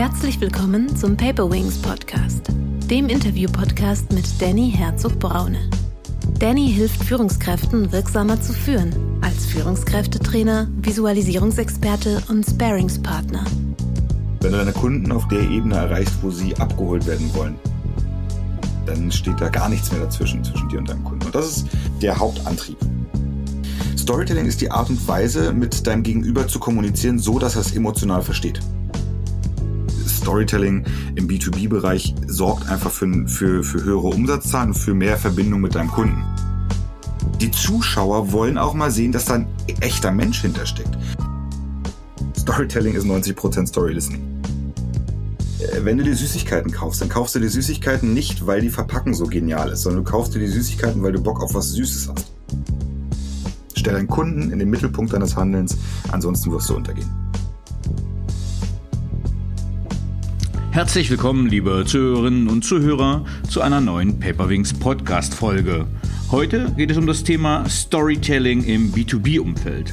Herzlich willkommen zum Paper Wings Podcast, dem Interview-Podcast mit Danny Herzog-Braune. Danny hilft Führungskräften wirksamer zu führen, als Führungskräftetrainer, Visualisierungsexperte und Sparingspartner. Wenn du deine Kunden auf der Ebene erreichst, wo sie abgeholt werden wollen, dann steht da gar nichts mehr dazwischen, zwischen dir und deinem Kunden. Und das ist der Hauptantrieb. Storytelling ist die Art und Weise, mit deinem Gegenüber zu kommunizieren, so dass er es emotional versteht. Storytelling im B2B-Bereich sorgt einfach für, für, für höhere Umsatzzahlen und für mehr Verbindung mit deinem Kunden. Die Zuschauer wollen auch mal sehen, dass da ein echter Mensch hintersteckt. Storytelling ist 90% Story Listening. Äh, wenn du dir Süßigkeiten kaufst, dann kaufst du dir Süßigkeiten nicht, weil die Verpackung so genial ist, sondern du kaufst dir die Süßigkeiten, weil du Bock auf was Süßes hast. Stell deinen Kunden in den Mittelpunkt deines Handelns, ansonsten wirst du untergehen. Herzlich willkommen, liebe Zuhörerinnen und Zuhörer, zu einer neuen Paperwings Podcast Folge. Heute geht es um das Thema Storytelling im B2B-Umfeld.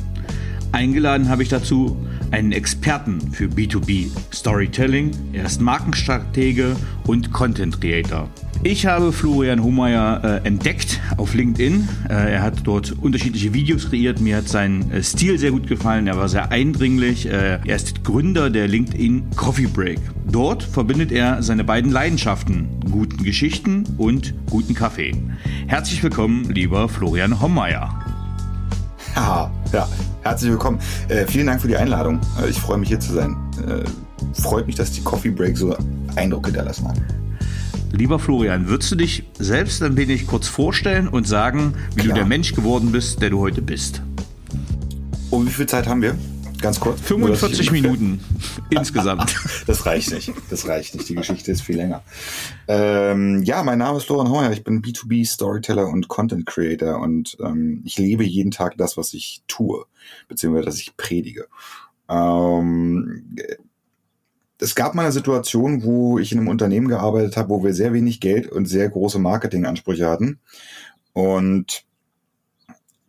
Eingeladen habe ich dazu einen Experten für B2B Storytelling. Er ist Markenstratege und Content Creator. Ich habe Florian Hohmeier äh, entdeckt auf LinkedIn. Äh, er hat dort unterschiedliche Videos kreiert. Mir hat sein äh, Stil sehr gut gefallen. Er war sehr eindringlich. Äh, er ist Gründer der LinkedIn Coffee Break. Dort verbindet er seine beiden Leidenschaften, guten Geschichten und guten Kaffee. Herzlich willkommen, lieber Florian Hohmeier. Ja, ja, herzlich willkommen. Äh, vielen Dank für die Einladung. Äh, ich freue mich hier zu sein. freut mich, dass die Coffee Break so Eindruck hinterlassen hat. Lieber Florian, würdest du dich selbst ein wenig kurz vorstellen und sagen, wie Klar. du der Mensch geworden bist, der du heute bist? Und wie viel Zeit haben wir? Ganz kurz. 45 Minuten insgesamt. das reicht nicht. Das reicht nicht. Die Geschichte ist viel länger. Ähm, ja, mein Name ist Florian Heuer. Ich bin B2B Storyteller und Content Creator und ähm, ich lebe jeden Tag das, was ich tue, beziehungsweise das ich predige. Ähm, es gab mal eine Situation, wo ich in einem Unternehmen gearbeitet habe, wo wir sehr wenig Geld und sehr große Marketingansprüche hatten. Und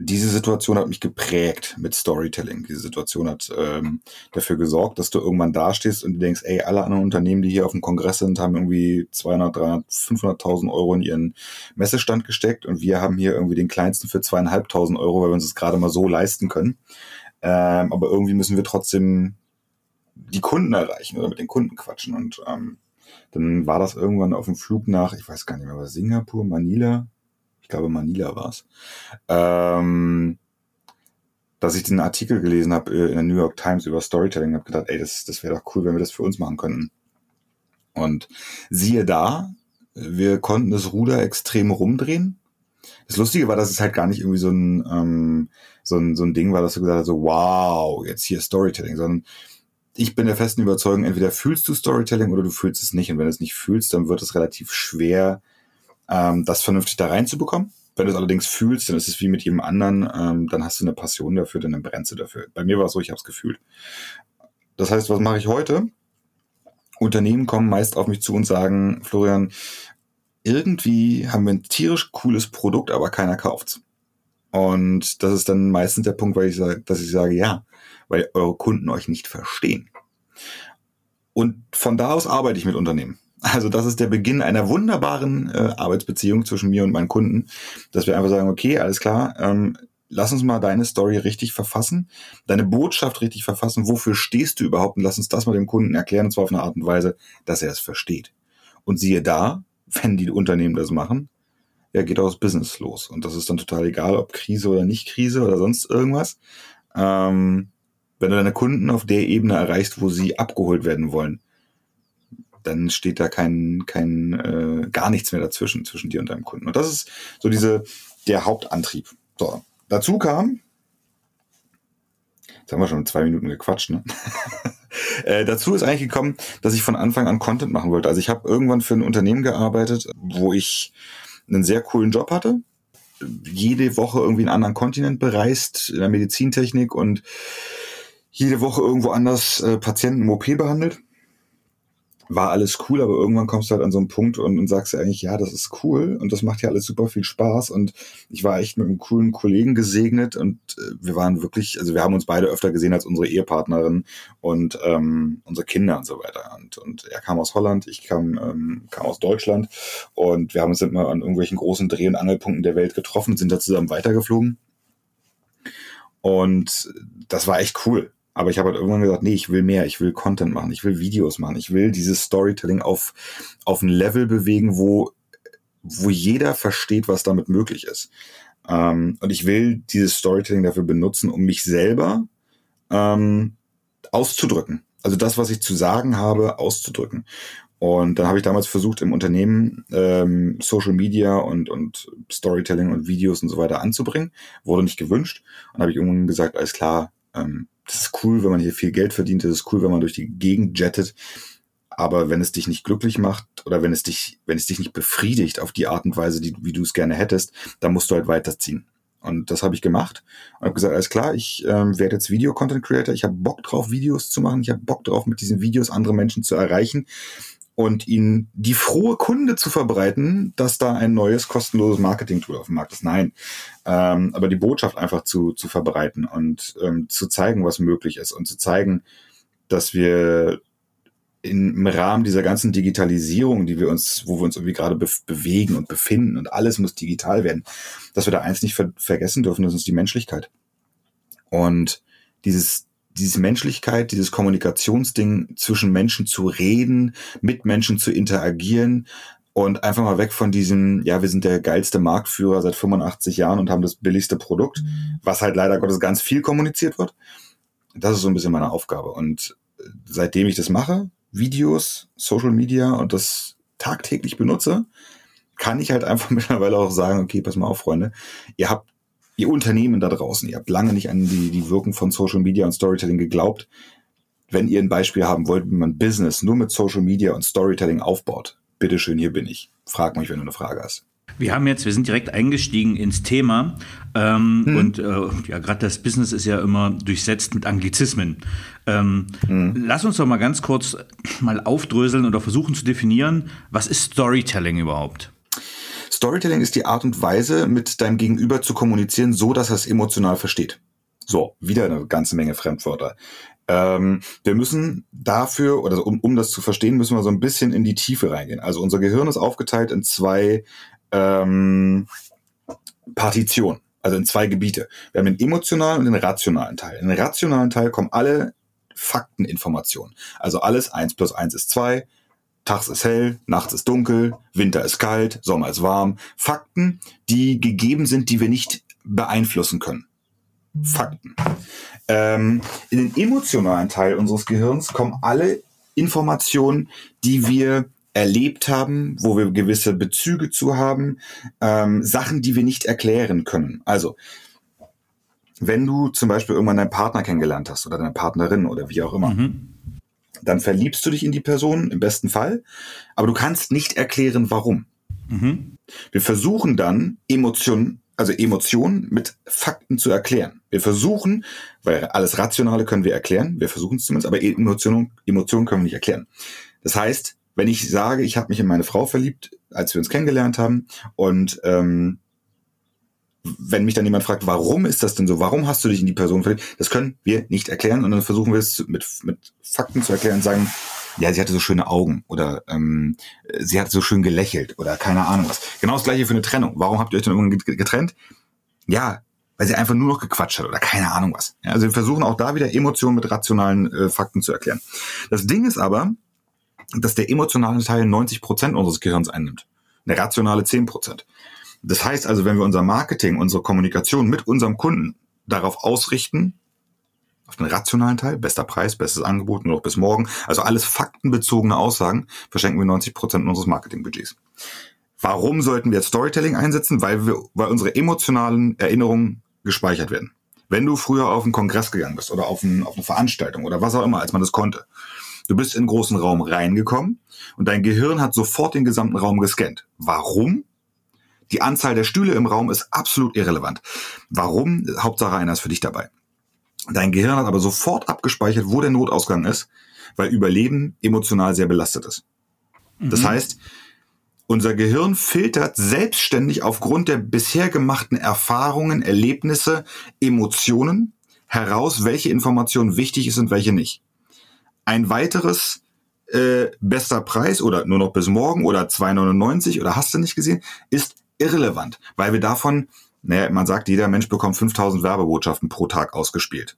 diese Situation hat mich geprägt mit Storytelling. Diese Situation hat ähm, dafür gesorgt, dass du irgendwann dastehst und du denkst, ey, alle anderen Unternehmen, die hier auf dem Kongress sind, haben irgendwie 200, 300, 500.000 Euro in ihren Messestand gesteckt und wir haben hier irgendwie den kleinsten für zweieinhalbtausend Euro, weil wir uns das gerade mal so leisten können. Ähm, aber irgendwie müssen wir trotzdem die Kunden erreichen oder mit den Kunden quatschen. Und ähm, dann war das irgendwann auf dem Flug nach, ich weiß gar nicht mehr, was Singapur, Manila, ich glaube Manila war es, ähm, dass ich den Artikel gelesen habe äh, in der New York Times über Storytelling, habe gedacht, ey, das, das wäre doch cool, wenn wir das für uns machen könnten. Und siehe da, wir konnten das Ruder extrem rumdrehen. Das Lustige war, dass es halt gar nicht irgendwie so ein, ähm, so ein, so ein Ding war, dass du gesagt hast, so, wow, jetzt hier Storytelling, sondern ich bin der festen Überzeugung, entweder fühlst du Storytelling oder du fühlst es nicht. Und wenn du es nicht fühlst, dann wird es relativ schwer, ähm, das vernünftig da reinzubekommen. Wenn du es allerdings fühlst, dann ist es wie mit jedem anderen, ähm, dann hast du eine Passion dafür, dann brennst du dafür. Bei mir war es so, ich habe es gefühlt. Das heißt, was mache ich heute? Unternehmen kommen meist auf mich zu und sagen, Florian, irgendwie haben wir ein tierisch cooles Produkt, aber keiner kauft's. Und das ist dann meistens der Punkt, weil ich sage, dass ich sage, ja, weil eure Kunden euch nicht verstehen. Und von da aus arbeite ich mit Unternehmen. Also das ist der Beginn einer wunderbaren äh, Arbeitsbeziehung zwischen mir und meinen Kunden, dass wir einfach sagen, okay, alles klar, ähm, lass uns mal deine Story richtig verfassen, deine Botschaft richtig verfassen, wofür stehst du überhaupt und lass uns das mal dem Kunden erklären und zwar auf eine Art und Weise, dass er es versteht. Und siehe da, wenn die Unternehmen das machen, ja, geht auch das Business los. Und das ist dann total egal, ob Krise oder nicht Krise oder sonst irgendwas. Ähm, wenn du deine Kunden auf der Ebene erreichst, wo sie abgeholt werden wollen, dann steht da kein, kein äh, gar nichts mehr dazwischen, zwischen dir und deinem Kunden. Und das ist so diese, der Hauptantrieb. So, dazu kam, jetzt haben wir schon zwei Minuten gequatscht, ne? äh, dazu ist eigentlich gekommen, dass ich von Anfang an Content machen wollte. Also ich habe irgendwann für ein Unternehmen gearbeitet, wo ich einen sehr coolen Job hatte, jede Woche irgendwie einen anderen Kontinent bereist in der Medizintechnik und jede Woche irgendwo anders äh, Patienten im OP behandelt. War alles cool, aber irgendwann kommst du halt an so einen Punkt und, und sagst ja eigentlich, ja, das ist cool und das macht ja alles super viel Spaß und ich war echt mit einem coolen Kollegen gesegnet und äh, wir waren wirklich, also wir haben uns beide öfter gesehen als unsere Ehepartnerin und ähm, unsere Kinder und so weiter und, und er kam aus Holland, ich kam, ähm, kam aus Deutschland und wir haben uns immer an irgendwelchen großen Dreh- und Angelpunkten der Welt getroffen, sind da zusammen weitergeflogen und das war echt cool. Aber ich habe halt irgendwann gesagt, nee, ich will mehr, ich will Content machen, ich will Videos machen, ich will dieses Storytelling auf, auf ein Level bewegen, wo, wo jeder versteht, was damit möglich ist. Ähm, und ich will dieses Storytelling dafür benutzen, um mich selber ähm, auszudrücken. Also das, was ich zu sagen habe, auszudrücken. Und dann habe ich damals versucht, im Unternehmen ähm, Social Media und, und Storytelling und Videos und so weiter anzubringen. Wurde nicht gewünscht. Und habe ich irgendwann gesagt, alles klar, ähm, das ist cool, wenn man hier viel Geld verdient, das ist cool, wenn man durch die Gegend jettet. Aber wenn es dich nicht glücklich macht oder wenn es dich, wenn es dich nicht befriedigt auf die Art und Weise, die, wie du es gerne hättest, dann musst du halt weiterziehen. Und das habe ich gemacht und habe gesagt, alles klar, ich ähm, werde jetzt Video-Content-Creator. Ich habe Bock drauf, Videos zu machen. Ich habe Bock drauf, mit diesen Videos andere Menschen zu erreichen und ihnen die frohe Kunde zu verbreiten, dass da ein neues kostenloses Marketing-Tool auf dem Markt ist. Nein, ähm, aber die Botschaft einfach zu, zu verbreiten und ähm, zu zeigen, was möglich ist und zu zeigen, dass wir im Rahmen dieser ganzen Digitalisierung, die wir uns, wo wir uns irgendwie gerade be bewegen und befinden und alles muss digital werden, dass wir da eins nicht ver vergessen dürfen, das ist die Menschlichkeit. Und dieses diese Menschlichkeit, dieses Kommunikationsding zwischen Menschen zu reden, mit Menschen zu interagieren und einfach mal weg von diesem, ja, wir sind der geilste Marktführer seit 85 Jahren und haben das billigste Produkt, was halt leider Gottes ganz viel kommuniziert wird. Das ist so ein bisschen meine Aufgabe. Und seitdem ich das mache, Videos, Social Media und das tagtäglich benutze, kann ich halt einfach mittlerweile auch sagen, okay, pass mal auf, Freunde, ihr habt ihr Unternehmen da draußen, ihr habt lange nicht an die, die Wirkung von Social Media und Storytelling geglaubt. Wenn ihr ein Beispiel haben wollt, wie man Business nur mit Social Media und Storytelling aufbaut, bitteschön, hier bin ich. Frag mich, wenn du eine Frage hast. Wir haben jetzt, wir sind direkt eingestiegen ins Thema ähm, hm. und äh, ja, gerade das Business ist ja immer durchsetzt mit Anglizismen. Ähm, hm. Lass uns doch mal ganz kurz mal aufdröseln oder versuchen zu definieren, was ist Storytelling überhaupt? Storytelling ist die Art und Weise, mit deinem Gegenüber zu kommunizieren, so dass er es emotional versteht. So, wieder eine ganze Menge Fremdwörter. Ähm, wir müssen dafür, oder um, um das zu verstehen, müssen wir so ein bisschen in die Tiefe reingehen. Also unser Gehirn ist aufgeteilt in zwei ähm, Partitionen, also in zwei Gebiete. Wir haben den emotionalen und den rationalen Teil. In den rationalen Teil kommen alle Fakteninformationen. Also alles eins plus eins ist zwei Tags ist hell, nachts ist dunkel, Winter ist kalt, Sommer ist warm. Fakten, die gegeben sind, die wir nicht beeinflussen können. Fakten. Ähm, in den emotionalen Teil unseres Gehirns kommen alle Informationen, die wir erlebt haben, wo wir gewisse Bezüge zu haben, ähm, Sachen, die wir nicht erklären können. Also, wenn du zum Beispiel irgendwann deinen Partner kennengelernt hast oder deine Partnerin oder wie auch immer, mhm dann verliebst du dich in die Person, im besten Fall, aber du kannst nicht erklären, warum. Mhm. Wir versuchen dann Emotionen, also Emotionen mit Fakten zu erklären. Wir versuchen, weil alles Rationale können wir erklären, wir versuchen es zumindest, aber Emotionen, Emotionen können wir nicht erklären. Das heißt, wenn ich sage, ich habe mich in meine Frau verliebt, als wir uns kennengelernt haben, und ähm, wenn mich dann jemand fragt, warum ist das denn so? Warum hast du dich in die Person verliebt? Das können wir nicht erklären und dann versuchen wir es mit, mit Fakten zu erklären und sagen, ja, sie hatte so schöne Augen oder ähm, sie hat so schön gelächelt oder keine Ahnung was. Genau das gleiche für eine Trennung. Warum habt ihr euch dann irgendwann getrennt? Ja, weil sie einfach nur noch gequatscht hat oder keine Ahnung was. Ja, also wir versuchen auch da wieder Emotionen mit rationalen äh, Fakten zu erklären. Das Ding ist aber, dass der emotionale Teil 90 Prozent unseres Gehirns einnimmt. Der rationale 10 Prozent. Das heißt also, wenn wir unser Marketing, unsere Kommunikation mit unserem Kunden darauf ausrichten, auf den rationalen Teil, bester Preis, bestes Angebot, nur noch bis morgen, also alles faktenbezogene Aussagen, verschenken wir 90 Prozent unseres Marketingbudgets. Warum sollten wir jetzt Storytelling einsetzen? Weil wir, weil unsere emotionalen Erinnerungen gespeichert werden. Wenn du früher auf einen Kongress gegangen bist oder auf, ein, auf eine Veranstaltung oder was auch immer, als man das konnte, du bist in einen großen Raum reingekommen und dein Gehirn hat sofort den gesamten Raum gescannt. Warum? Die Anzahl der Stühle im Raum ist absolut irrelevant. Warum? Hauptsache einer ist für dich dabei. Dein Gehirn hat aber sofort abgespeichert, wo der Notausgang ist weil Überleben emotional sehr belastet ist. Das mhm. heißt, unser Gehirn filtert selbstständig aufgrund der bisher gemachten Erfahrungen, Erlebnisse, Emotionen heraus, welche Information wichtig ist und welche nicht. Ein weiteres äh, bester Preis oder nur noch bis morgen oder 2,99 oder hast du nicht gesehen, ist irrelevant, weil wir davon, naja, man sagt, jeder Mensch bekommt 5000 Werbebotschaften pro Tag ausgespielt.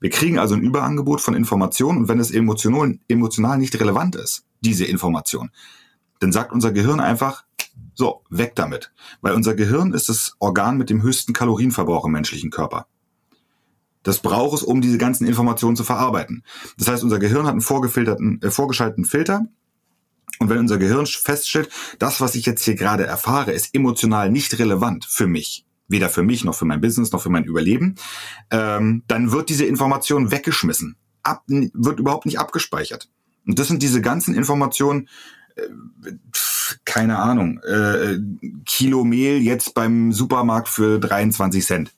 Wir kriegen also ein Überangebot von Informationen und wenn es emotional, emotional nicht relevant ist, diese Information, dann sagt unser Gehirn einfach, so, weg damit. Weil unser Gehirn ist das Organ mit dem höchsten Kalorienverbrauch im menschlichen Körper. Das braucht es, um diese ganzen Informationen zu verarbeiten. Das heißt, unser Gehirn hat einen vorgefilterten, äh, vorgeschalteten Filter. Und wenn unser Gehirn feststellt, das, was ich jetzt hier gerade erfahre, ist emotional nicht relevant für mich, weder für mich noch für mein Business noch für mein Überleben, ähm, dann wird diese Information weggeschmissen, ab, wird überhaupt nicht abgespeichert. Und das sind diese ganzen Informationen, keine Ahnung, äh, Kilo Mehl jetzt beim Supermarkt für 23 Cent.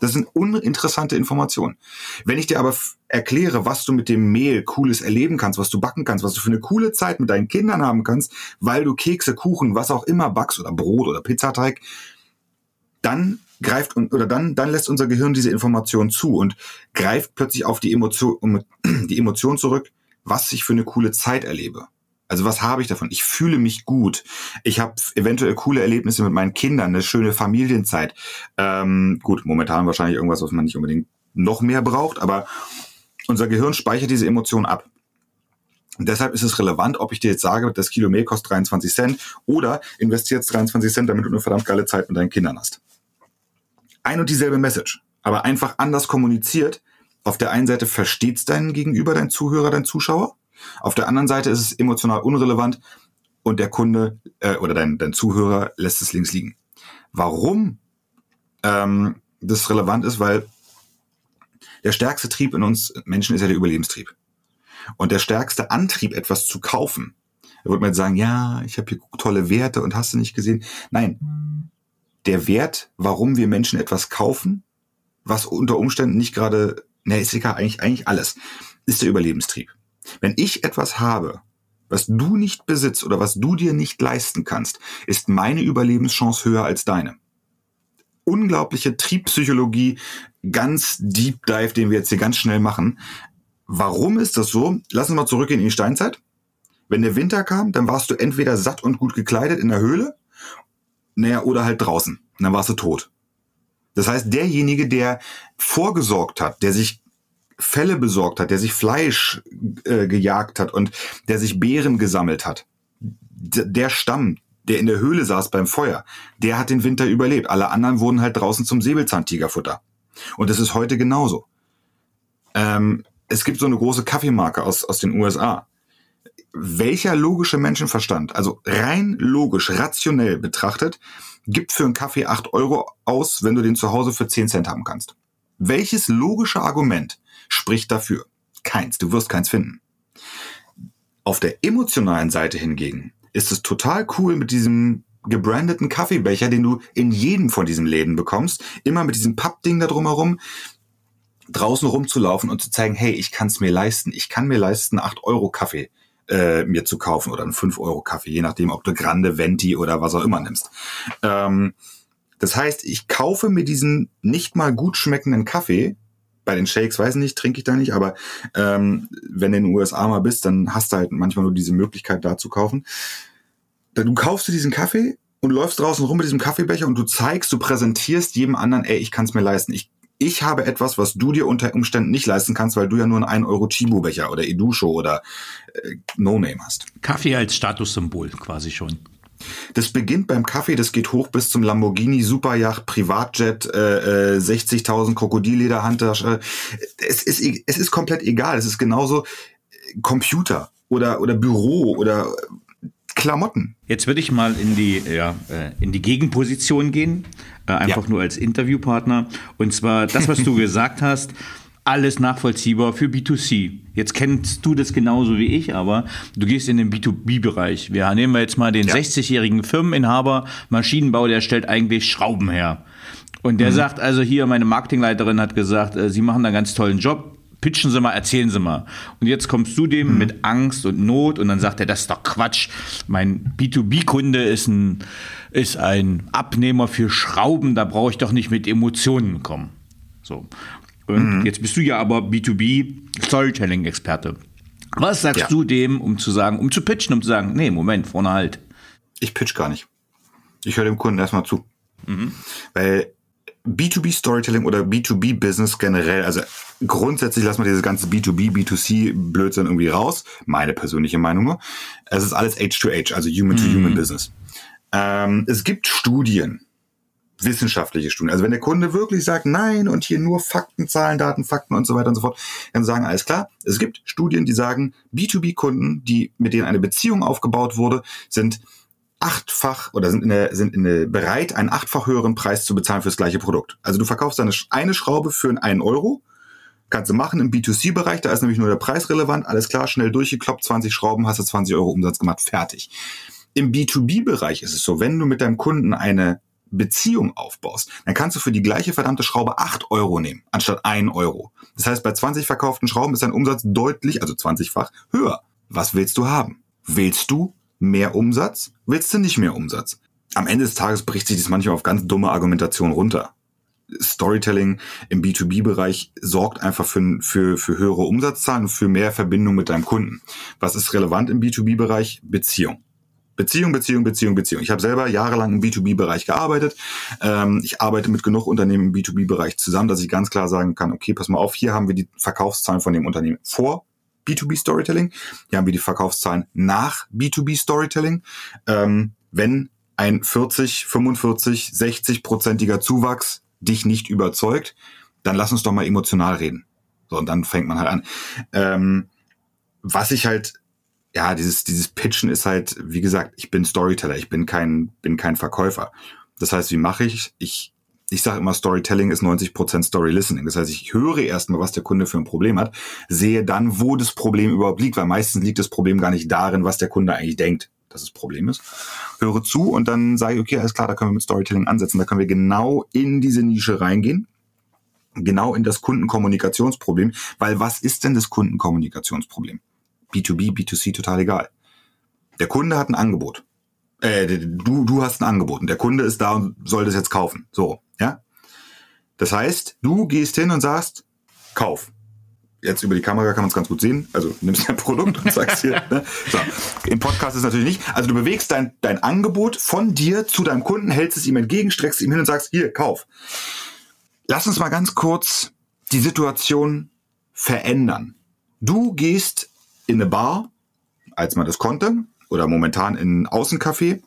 Das sind uninteressante Informationen. Wenn ich dir aber erkläre, was du mit dem Mehl cooles erleben kannst, was du backen kannst, was du für eine coole Zeit mit deinen Kindern haben kannst, weil du Kekse, Kuchen, was auch immer backst oder Brot oder Pizzateig, dann greift oder dann dann lässt unser Gehirn diese Information zu und greift plötzlich auf die Emotion die Emotion zurück, was ich für eine coole Zeit erlebe. Also was habe ich davon? Ich fühle mich gut. Ich habe eventuell coole Erlebnisse mit meinen Kindern, eine schöne Familienzeit. Ähm, gut, momentan wahrscheinlich irgendwas, was man nicht unbedingt noch mehr braucht, aber unser Gehirn speichert diese Emotionen ab. Und deshalb ist es relevant, ob ich dir jetzt sage, das Kilo Mehl kostet 23 Cent oder investiert 23 Cent, damit du eine verdammt geile Zeit mit deinen Kindern hast. Ein und dieselbe Message, aber einfach anders kommuniziert. Auf der einen Seite versteht's deinen Gegenüber, dein Zuhörer, dein Zuschauer. Auf der anderen Seite ist es emotional unrelevant und der Kunde äh, oder dein, dein Zuhörer lässt es links liegen. Warum ähm, das relevant ist, weil der stärkste Trieb in uns Menschen ist ja der Überlebenstrieb. Und der stärkste Antrieb, etwas zu kaufen, da wird man jetzt sagen, ja, ich habe hier tolle Werte und hast du nicht gesehen. Nein, der Wert, warum wir Menschen etwas kaufen, was unter Umständen nicht gerade, ne, ist egal, eigentlich, eigentlich alles, ist der Überlebenstrieb. Wenn ich etwas habe, was du nicht besitzt oder was du dir nicht leisten kannst, ist meine Überlebenschance höher als deine. Unglaubliche Triebpsychologie, ganz Deep Dive, den wir jetzt hier ganz schnell machen. Warum ist das so? Lass uns mal zurückgehen in die Steinzeit. Wenn der Winter kam, dann warst du entweder satt und gut gekleidet in der Höhle, naja, oder halt draußen. Dann warst du tot. Das heißt, derjenige, der vorgesorgt hat, der sich Fälle besorgt hat, der sich Fleisch äh, gejagt hat und der sich Beeren gesammelt hat. D der Stamm, der in der Höhle saß beim Feuer, der hat den Winter überlebt. Alle anderen wurden halt draußen zum Säbelzahntigerfutter. Und das ist heute genauso. Ähm, es gibt so eine große Kaffeemarke aus, aus den USA. Welcher logische Menschenverstand, also rein logisch, rationell betrachtet, gibt für einen Kaffee acht Euro aus, wenn du den zu Hause für zehn Cent haben kannst? Welches logische Argument spricht dafür. Keins, du wirst keins finden. Auf der emotionalen Seite hingegen ist es total cool mit diesem gebrandeten Kaffeebecher, den du in jedem von diesen Läden bekommst, immer mit diesem Pappding da drumherum, draußen rumzulaufen und zu zeigen, hey, ich kann es mir leisten. Ich kann mir leisten, 8 Euro Kaffee äh, mir zu kaufen oder einen 5 Euro Kaffee, je nachdem, ob du Grande, Venti oder was auch immer nimmst. Ähm, das heißt, ich kaufe mir diesen nicht mal gut schmeckenden Kaffee bei den Shakes, weiß nicht, trinke ich da nicht, aber ähm, wenn du in den USA mal bist, dann hast du halt manchmal nur diese Möglichkeit da zu kaufen. Du kaufst du diesen Kaffee und läufst draußen rum mit diesem Kaffeebecher und du zeigst, du präsentierst jedem anderen, ey, ich kann es mir leisten. Ich, ich habe etwas, was du dir unter Umständen nicht leisten kannst, weil du ja nur einen 1 Euro Chibo-Becher oder Edusho oder äh, No-Name hast. Kaffee als Statussymbol quasi schon. Das beginnt beim Kaffee, das geht hoch bis zum Lamborghini, Superjacht, Privatjet, äh, äh, 60.000 Krokodillederhandtasche. Es ist, es ist komplett egal. Es ist genauso äh, Computer oder, oder Büro oder Klamotten. Jetzt würde ich mal in die, ja, äh, in die Gegenposition gehen, äh, einfach ja. nur als Interviewpartner. Und zwar das, was du gesagt hast, alles nachvollziehbar für B2C. Jetzt kennst du das genauso wie ich, aber du gehst in den B2B-Bereich. Wir nehmen wir jetzt mal den ja. 60-jährigen Firmeninhaber, Maschinenbau, der stellt eigentlich Schrauben her. Und der mhm. sagt also hier, meine Marketingleiterin hat gesagt, äh, sie machen da einen ganz tollen Job. pitchen Sie mal, erzählen Sie mal. Und jetzt kommst du dem mhm. mit Angst und Not und dann sagt er, das ist doch Quatsch. Mein B2B-Kunde ist ein, ist ein Abnehmer für Schrauben, da brauche ich doch nicht mit Emotionen kommen. So. Und mhm. jetzt bist du ja aber B2B Storytelling-Experte. Was sagst ja. du dem, um zu sagen, um zu pitchen, um zu sagen, nee, Moment, vorne halt. Ich pitch gar nicht. Ich höre dem Kunden erstmal zu. Mhm. Weil B2B Storytelling oder B2B Business generell, also grundsätzlich lassen wir dieses ganze B2B, B2C Blödsinn irgendwie raus. Meine persönliche Meinung nur. Es ist alles H2H, also Human to Human mhm. Business. Ähm, es gibt Studien, wissenschaftliche Studien. Also wenn der Kunde wirklich sagt, nein, und hier nur Fakten, Zahlen, Daten, Fakten und so weiter und so fort, dann sagen alles klar. Es gibt Studien, die sagen, B2B-Kunden, die, mit denen eine Beziehung aufgebaut wurde, sind achtfach oder sind in der, sind in der bereit, einen achtfach höheren Preis zu bezahlen für das gleiche Produkt. Also du verkaufst eine, eine Schraube für einen Euro, kannst du machen im B2C-Bereich, da ist nämlich nur der Preis relevant, alles klar, schnell durchgekloppt, 20 Schrauben, hast du 20 Euro Umsatz gemacht, fertig. Im B2B-Bereich ist es so, wenn du mit deinem Kunden eine Beziehung aufbaust, dann kannst du für die gleiche verdammte Schraube 8 Euro nehmen, anstatt 1 Euro. Das heißt, bei 20 verkauften Schrauben ist dein Umsatz deutlich, also 20-fach, höher. Was willst du haben? Willst du mehr Umsatz? Willst du nicht mehr Umsatz? Am Ende des Tages bricht sich das manchmal auf ganz dumme Argumentation runter. Storytelling im B2B-Bereich sorgt einfach für, für, für höhere Umsatzzahlen und für mehr Verbindung mit deinem Kunden. Was ist relevant im B2B-Bereich? Beziehung. Beziehung, Beziehung, Beziehung, Beziehung. Ich habe selber jahrelang im B2B-Bereich gearbeitet. Ähm, ich arbeite mit genug Unternehmen im B2B-Bereich zusammen, dass ich ganz klar sagen kann, okay, pass mal auf, hier haben wir die Verkaufszahlen von dem Unternehmen vor B2B Storytelling. Hier haben wir die Verkaufszahlen nach B2B Storytelling. Ähm, wenn ein 40, 45, 60-prozentiger Zuwachs dich nicht überzeugt, dann lass uns doch mal emotional reden. So, und dann fängt man halt an. Ähm, was ich halt, ja, dieses, dieses Pitchen ist halt, wie gesagt, ich bin Storyteller, ich bin kein, bin kein Verkäufer. Das heißt, wie mache ich? Ich ich sage immer, Storytelling ist 90% Story Listening. Das heißt, ich höre erstmal, was der Kunde für ein Problem hat, sehe dann, wo das Problem überhaupt liegt, weil meistens liegt das Problem gar nicht darin, was der Kunde eigentlich denkt, dass das Problem ist. Höre zu und dann sage ich, okay, alles klar, da können wir mit Storytelling ansetzen. Da können wir genau in diese Nische reingehen. Genau in das Kundenkommunikationsproblem. Weil was ist denn das Kundenkommunikationsproblem? B2B, B2C, total egal. Der Kunde hat ein Angebot. Äh, du, du hast ein Angebot und der Kunde ist da und soll das jetzt kaufen. So, ja? Das heißt, du gehst hin und sagst, kauf. Jetzt über die Kamera kann man es ganz gut sehen. Also nimmst dein Produkt und sagst hier. ne? so. Im Podcast ist es natürlich nicht. Also du bewegst dein, dein Angebot von dir zu deinem Kunden, hältst es ihm entgegen, streckst ihm hin und sagst, hier, kauf. Lass uns mal ganz kurz die Situation verändern. Du gehst in eine Bar, als man das konnte, oder momentan in Außencafé.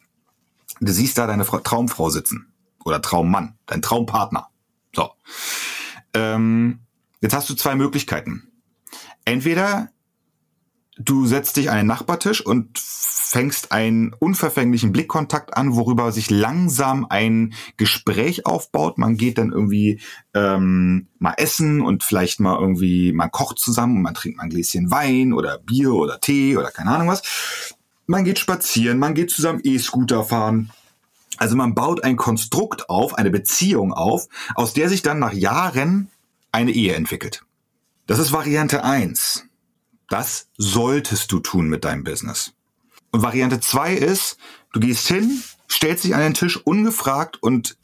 Du siehst da deine Traumfrau sitzen oder Traummann, dein Traumpartner. So. Ähm, jetzt hast du zwei Möglichkeiten. Entweder du setzt dich an den Nachbartisch und fängst einen unverfänglichen Blickkontakt an, worüber sich langsam ein Gespräch aufbaut. Man geht dann irgendwie ähm, mal essen und vielleicht mal irgendwie, man kocht zusammen und man trinkt mal ein Gläschen Wein oder Bier oder Tee oder keine Ahnung was. Man geht spazieren, man geht zusammen E-Scooter fahren also man baut ein Konstrukt auf, eine Beziehung auf, aus der sich dann nach Jahren eine Ehe entwickelt. Das ist Variante eins. Das solltest du tun mit deinem Business. Und Variante zwei ist, du gehst hin, stellst dich an den Tisch ungefragt und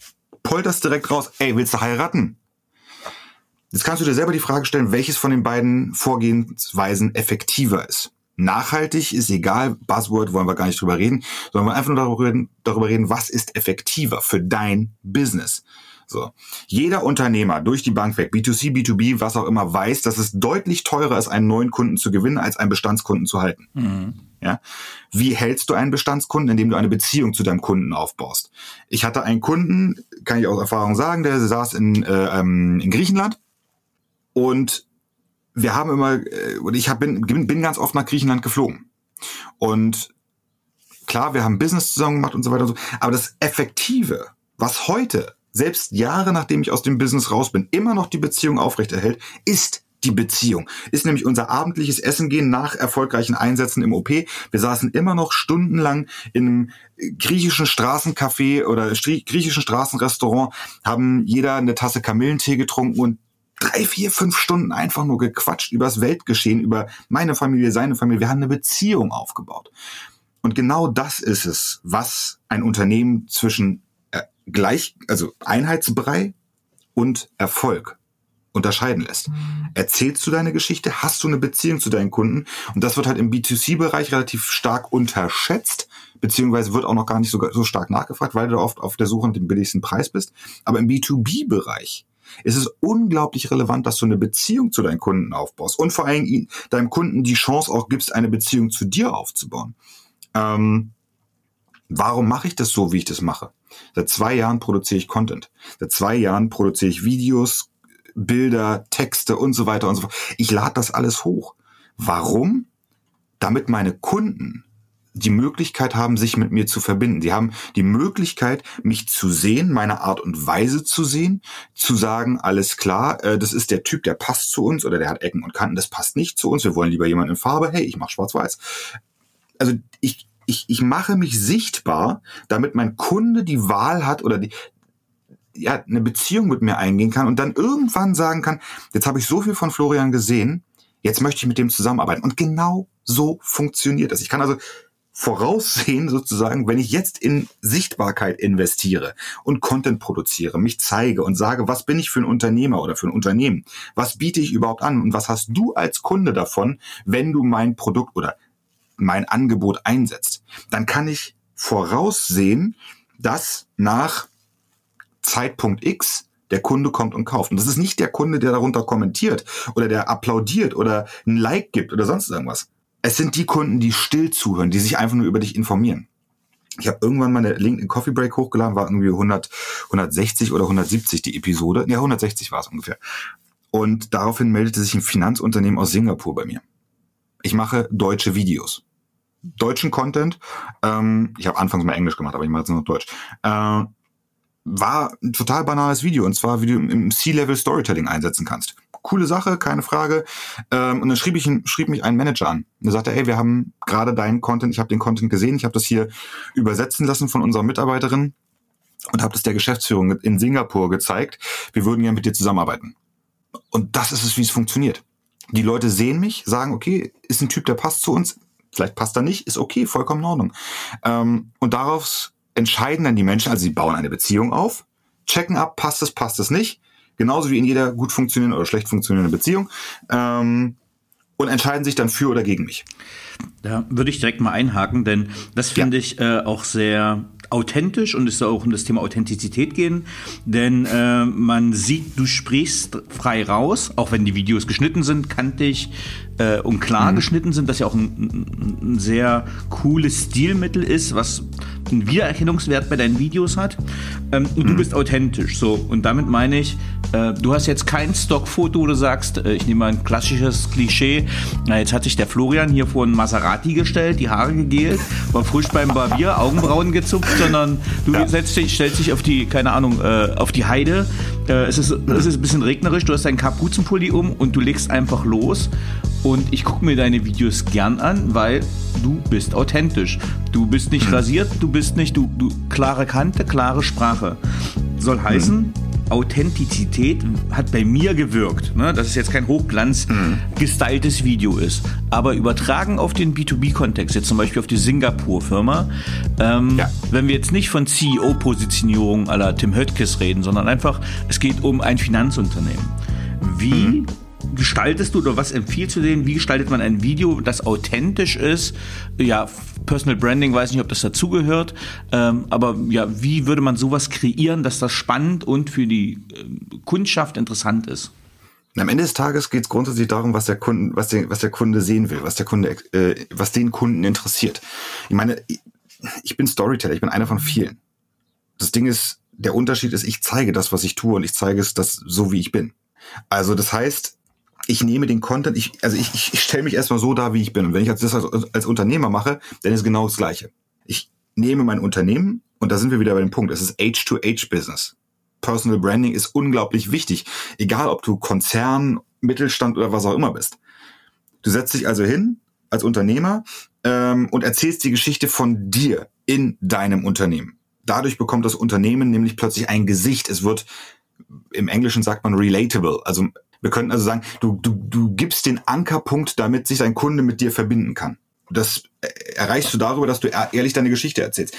polterst direkt raus, ey, willst du heiraten? Jetzt kannst du dir selber die Frage stellen, welches von den beiden Vorgehensweisen effektiver ist. Nachhaltig ist egal, Buzzword wollen wir gar nicht drüber reden, sondern wir einfach nur darüber reden, darüber reden, was ist effektiver für dein Business. So. Jeder Unternehmer durch die Bank weg, B2C, B2B, was auch immer, weiß, dass es deutlich teurer ist, einen neuen Kunden zu gewinnen, als einen Bestandskunden zu halten. Mhm. Ja. Wie hältst du einen Bestandskunden, indem du eine Beziehung zu deinem Kunden aufbaust? Ich hatte einen Kunden, kann ich aus Erfahrung sagen, der saß in, äh, ähm, in Griechenland und wir haben immer, äh, und ich hab, bin, bin ganz oft nach Griechenland geflogen. Und klar, wir haben Business zusammen gemacht und so weiter und so. Aber das Effektive, was heute, selbst Jahre nachdem ich aus dem Business raus bin, immer noch die Beziehung aufrechterhält, ist die Beziehung. Ist nämlich unser abendliches Essen gehen nach erfolgreichen Einsätzen im OP. Wir saßen immer noch stundenlang in einem griechischen Straßencafé oder griechischen Straßenrestaurant, haben jeder eine Tasse Kamillentee getrunken und drei, vier, fünf Stunden einfach nur gequatscht über das Weltgeschehen, über meine Familie, seine Familie. Wir haben eine Beziehung aufgebaut. Und genau das ist es, was ein Unternehmen zwischen gleich, also Einheitsbrei und Erfolg unterscheiden lässt. Erzählst du deine Geschichte? Hast du eine Beziehung zu deinen Kunden? Und das wird halt im B2C-Bereich relativ stark unterschätzt, beziehungsweise wird auch noch gar nicht so, so stark nachgefragt, weil du oft auf der Suche nach dem billigsten Preis bist. Aber im B2B-Bereich ist es unglaublich relevant, dass du eine Beziehung zu deinen Kunden aufbaust und vor allem deinem Kunden die Chance auch gibst, eine Beziehung zu dir aufzubauen. Ähm, warum mache ich das so, wie ich das mache? Seit zwei Jahren produziere ich Content. Seit zwei Jahren produziere ich Videos, Bilder, Texte und so weiter und so fort. Ich lade das alles hoch. Warum? Damit meine Kunden die Möglichkeit haben, sich mit mir zu verbinden. Sie haben die Möglichkeit, mich zu sehen, meine Art und Weise zu sehen, zu sagen, alles klar, äh, das ist der Typ, der passt zu uns oder der hat Ecken und Kanten, das passt nicht zu uns. Wir wollen lieber jemanden in Farbe. Hey, ich mache schwarz-weiß. Also ich, ich, mache mich sichtbar, damit mein Kunde die Wahl hat oder die, ja, eine Beziehung mit mir eingehen kann und dann irgendwann sagen kann, jetzt habe ich so viel von Florian gesehen, jetzt möchte ich mit dem zusammenarbeiten. Und genau so funktioniert das. Ich kann also voraussehen sozusagen, wenn ich jetzt in Sichtbarkeit investiere und Content produziere, mich zeige und sage, was bin ich für ein Unternehmer oder für ein Unternehmen? Was biete ich überhaupt an und was hast du als Kunde davon, wenn du mein Produkt oder mein Angebot einsetzt? Dann kann ich voraussehen, dass nach Zeitpunkt X der Kunde kommt und kauft. Und das ist nicht der Kunde, der darunter kommentiert oder der applaudiert oder ein Like gibt oder sonst irgendwas. Es sind die Kunden, die still zuhören, die sich einfach nur über dich informieren. Ich habe irgendwann mal eine LinkedIn Coffee Break hochgeladen, war irgendwie 100, 160 oder 170 die Episode. Ja, 160 war es ungefähr. Und daraufhin meldete sich ein Finanzunternehmen aus Singapur bei mir. Ich mache deutsche Videos. Deutschen Content. Ähm, ich habe anfangs mal Englisch gemacht, aber ich mache jetzt noch Deutsch. Äh, war ein total banales Video und zwar, wie du im C-Level Storytelling einsetzen kannst. Coole Sache, keine Frage. Ähm, und dann schrieb, ich, schrieb mich ein Manager an. Und er sagte, ey, wir haben gerade deinen Content, ich habe den Content gesehen, ich habe das hier übersetzen lassen von unserer Mitarbeiterin und habe das der Geschäftsführung in Singapur gezeigt. Wir würden gerne mit dir zusammenarbeiten. Und das ist es, wie es funktioniert. Die Leute sehen mich, sagen, okay, ist ein Typ, der passt zu uns. Vielleicht passt er nicht, ist okay, vollkommen in Ordnung. Ähm, und daraus entscheiden dann die Menschen, also sie bauen eine Beziehung auf, checken ab, passt es, passt es nicht, genauso wie in jeder gut funktionierenden oder schlecht funktionierenden Beziehung ähm, und entscheiden sich dann für oder gegen mich. Da würde ich direkt mal einhaken, denn das finde ja. ich äh, auch sehr authentisch und es soll auch um das Thema Authentizität gehen, denn äh, man sieht, du sprichst frei raus, auch wenn die Videos geschnitten sind, kantig äh, und klar mhm. geschnitten sind, das ja auch ein, ein, sehr cooles Stilmittel ist, was einen Wiedererkennungswert bei deinen Videos hat. Ähm, und mhm. du bist authentisch. So, und damit meine ich, äh, du hast jetzt kein Stockfoto, wo du sagst, äh, ich nehme mal ein klassisches Klischee. Na, jetzt hat sich der Florian hier vor ein Maserati gestellt, die Haare gegelt, war frisch beim Barbier, Augenbrauen gezupft, sondern du ja. setzt dich, stellst dich auf die, keine Ahnung, äh, auf die Heide. Äh, es, ist, es ist ein bisschen regnerisch, du hast deinen Kapuzenpulli um und du legst einfach los. Und ich gucke mir deine Videos gern an, weil du bist authentisch. Du bist nicht mhm. rasiert, du bist nicht, du, du klare Kante, klare Sprache. Soll heißen, mhm. Authentizität hat bei mir gewirkt, ne? dass es jetzt kein hochglanz mhm. gestyltes Video ist. Aber übertragen auf den B2B-Kontext, jetzt zum Beispiel auf die Singapur-Firma, ähm, ja. wenn wir jetzt nicht von CEO-Positionierung aller Tim Höttges reden, sondern einfach, es geht um ein Finanzunternehmen. Wie mhm gestaltest du oder was empfiehlst du denen? Wie gestaltet man ein Video, das authentisch ist? Ja, Personal Branding, weiß nicht, ob das dazugehört, ähm, aber ja, wie würde man sowas kreieren, dass das spannend und für die äh, Kundschaft interessant ist? Am Ende des Tages geht es grundsätzlich darum, was der Kunde, was der, was der Kunde sehen will, was der Kunde, äh, was den Kunden interessiert. Ich meine, ich bin Storyteller, ich bin einer von vielen. Das Ding ist, der Unterschied ist, ich zeige das, was ich tue und ich zeige es das so, wie ich bin. Also das heißt, ich nehme den Content, ich, also ich, ich stelle mich erstmal so da, wie ich bin. Und wenn ich das als, als Unternehmer mache, dann ist genau das Gleiche. Ich nehme mein Unternehmen und da sind wir wieder bei dem Punkt, es ist H-to-H-Business. Personal Branding ist unglaublich wichtig, egal ob du Konzern, Mittelstand oder was auch immer bist. Du setzt dich also hin als Unternehmer ähm, und erzählst die Geschichte von dir in deinem Unternehmen. Dadurch bekommt das Unternehmen nämlich plötzlich ein Gesicht. Es wird im Englischen sagt man relatable. Also Wir könnten also sagen, du, du, du gibst den Ankerpunkt, damit sich dein Kunde mit dir verbinden kann. Das erreichst du darüber, dass du ehrlich deine Geschichte erzählst.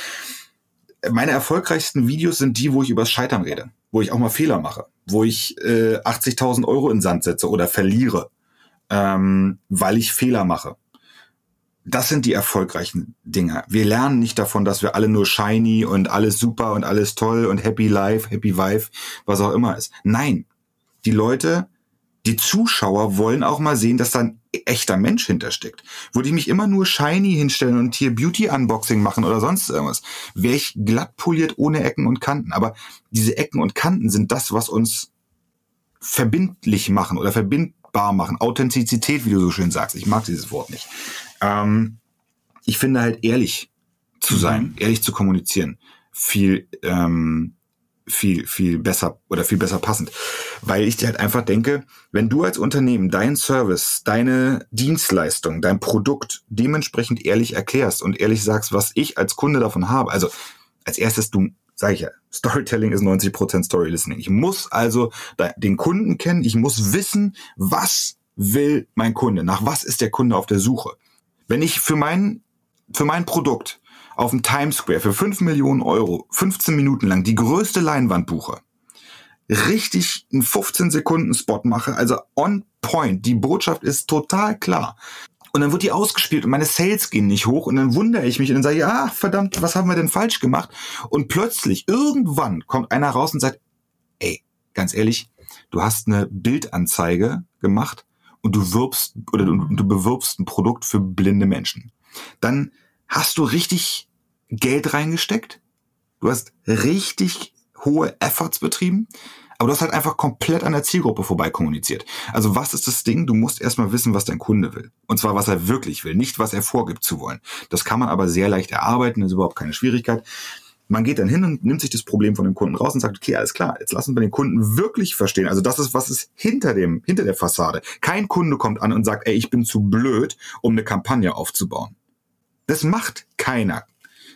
Meine erfolgreichsten Videos sind die, wo ich übers Scheitern rede, wo ich auch mal Fehler mache, wo ich äh, 80.000 Euro in Sand setze oder verliere, ähm, weil ich Fehler mache. Das sind die erfolgreichen Dinge. Wir lernen nicht davon, dass wir alle nur shiny und alles super und alles toll und happy life, happy wife, was auch immer ist. Nein, die Leute die Zuschauer wollen auch mal sehen, dass da ein echter Mensch hintersteckt. Würde ich mich immer nur shiny hinstellen und hier Beauty-Unboxing machen oder sonst irgendwas, wäre ich glatt poliert ohne Ecken und Kanten. Aber diese Ecken und Kanten sind das, was uns verbindlich machen oder verbindbar machen. Authentizität, wie du so schön sagst. Ich mag dieses Wort nicht. Ähm, ich finde halt ehrlich zu sein, mhm. ehrlich zu kommunizieren, viel ähm, viel, viel besser oder viel besser passend. Weil ich halt einfach denke, wenn du als Unternehmen deinen Service, deine Dienstleistung, dein Produkt dementsprechend ehrlich erklärst und ehrlich sagst, was ich als Kunde davon habe, also als erstes du, sage ich ja, Storytelling ist 90% Story Listening. Ich muss also den Kunden kennen, ich muss wissen, was will mein Kunde, nach was ist der Kunde auf der Suche. Wenn ich für mein, für mein Produkt auf dem Times Square für 5 Millionen Euro 15 Minuten lang die größte Leinwand buche, richtig einen 15 Sekunden Spot mache, also on point, die Botschaft ist total klar. Und dann wird die ausgespielt und meine Sales gehen nicht hoch und dann wundere ich mich und dann sage ich, ah, verdammt, was haben wir denn falsch gemacht? Und plötzlich, irgendwann kommt einer raus und sagt, ey, ganz ehrlich, du hast eine Bildanzeige gemacht und du wirbst oder du, du bewirbst ein Produkt für blinde Menschen. Dann hast du richtig Geld reingesteckt, du hast richtig hohe Efforts betrieben, aber du hast halt einfach komplett an der Zielgruppe vorbei kommuniziert. Also was ist das Ding? Du musst erstmal wissen, was dein Kunde will. Und zwar, was er wirklich will, nicht was er vorgibt zu wollen. Das kann man aber sehr leicht erarbeiten, ist überhaupt keine Schwierigkeit. Man geht dann hin und nimmt sich das Problem von dem Kunden raus und sagt, okay, alles klar, jetzt lassen wir den Kunden wirklich verstehen. Also das ist, was ist hinter dem, hinter der Fassade. Kein Kunde kommt an und sagt, ey, ich bin zu blöd, um eine Kampagne aufzubauen. Das macht keiner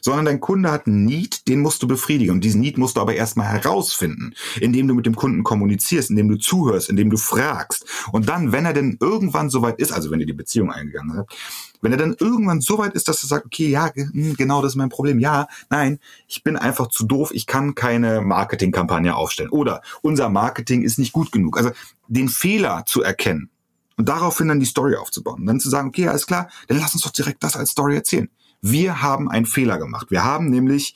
sondern dein Kunde hat einen Need, den musst du befriedigen. Und diesen Need musst du aber erstmal herausfinden, indem du mit dem Kunden kommunizierst, indem du zuhörst, indem du fragst. Und dann, wenn er denn irgendwann soweit ist, also wenn ihr die Beziehung eingegangen habt, wenn er dann irgendwann so weit ist, dass du sagst, okay, ja, hm, genau das ist mein Problem. Ja, nein, ich bin einfach zu doof, ich kann keine Marketingkampagne aufstellen. Oder unser Marketing ist nicht gut genug. Also den Fehler zu erkennen und daraufhin dann die Story aufzubauen. Und dann zu sagen, okay, alles klar, dann lass uns doch direkt das als Story erzählen. Wir haben einen Fehler gemacht. Wir haben nämlich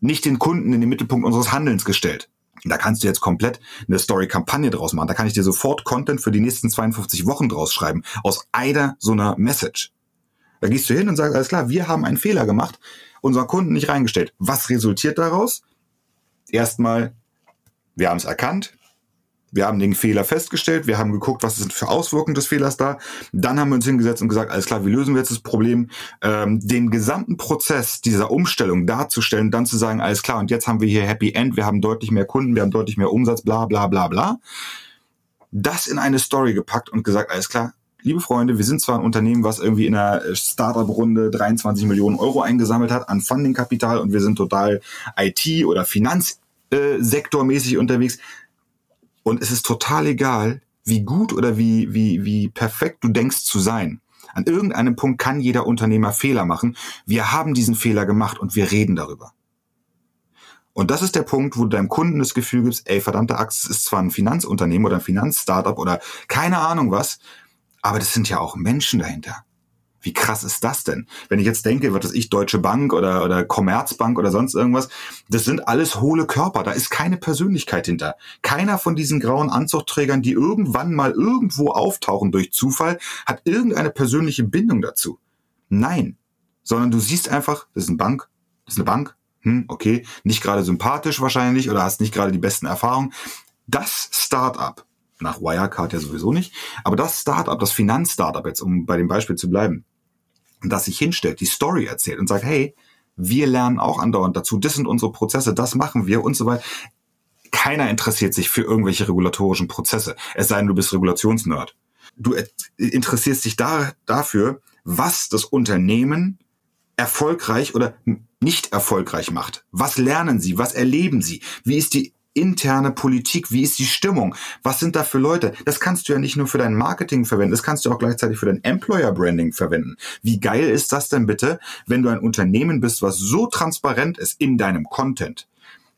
nicht den Kunden in den Mittelpunkt unseres Handelns gestellt. Da kannst du jetzt komplett eine Story-Kampagne draus machen. Da kann ich dir sofort Content für die nächsten 52 Wochen draus schreiben. Aus einer so einer Message. Da gehst du hin und sagst, alles klar, wir haben einen Fehler gemacht, unseren Kunden nicht reingestellt. Was resultiert daraus? Erstmal, wir haben es erkannt, wir haben den Fehler festgestellt, wir haben geguckt, was sind für Auswirkungen des Fehlers da. Dann haben wir uns hingesetzt und gesagt, alles klar, wie lösen wir jetzt das Problem? Ähm, den gesamten Prozess dieser Umstellung darzustellen, dann zu sagen, alles klar, und jetzt haben wir hier Happy End, wir haben deutlich mehr Kunden, wir haben deutlich mehr Umsatz, bla bla bla bla. Das in eine Story gepackt und gesagt, alles klar, liebe Freunde, wir sind zwar ein Unternehmen, was irgendwie in einer Startup-Runde 23 Millionen Euro eingesammelt hat an Funding-Kapital und wir sind total IT- oder Finanzsektormäßig unterwegs. Und es ist total egal, wie gut oder wie, wie, wie perfekt du denkst zu sein. An irgendeinem Punkt kann jeder Unternehmer Fehler machen. Wir haben diesen Fehler gemacht und wir reden darüber. Und das ist der Punkt, wo du deinem Kunden das Gefühl gibst, ey, verdammte Axt, es ist zwar ein Finanzunternehmen oder ein Finanzstartup oder keine Ahnung was, aber das sind ja auch Menschen dahinter. Wie krass ist das denn? Wenn ich jetzt denke, was ist ich, Deutsche Bank oder, oder Commerzbank oder sonst irgendwas, das sind alles hohle Körper. Da ist keine Persönlichkeit hinter. Keiner von diesen grauen Anzugträgern, die irgendwann mal irgendwo auftauchen durch Zufall, hat irgendeine persönliche Bindung dazu. Nein. Sondern du siehst einfach, das ist eine Bank, das ist eine Bank, hm, okay, nicht gerade sympathisch wahrscheinlich oder hast nicht gerade die besten Erfahrungen. Das Startup, nach Wirecard ja sowieso nicht, aber das Startup, das Finanzstartup jetzt, um bei dem Beispiel zu bleiben, das sich hinstellt, die Story erzählt und sagt, hey, wir lernen auch andauernd dazu, das sind unsere Prozesse, das machen wir und so weiter. Keiner interessiert sich für irgendwelche regulatorischen Prozesse, es sei denn, du bist Regulationsnerd. Du interessierst dich da, dafür, was das Unternehmen erfolgreich oder nicht erfolgreich macht. Was lernen sie? Was erleben sie? Wie ist die interne Politik? Wie ist die Stimmung? Was sind da für Leute? Das kannst du ja nicht nur für dein Marketing verwenden, das kannst du auch gleichzeitig für dein Employer Branding verwenden. Wie geil ist das denn bitte, wenn du ein Unternehmen bist, was so transparent ist in deinem Content,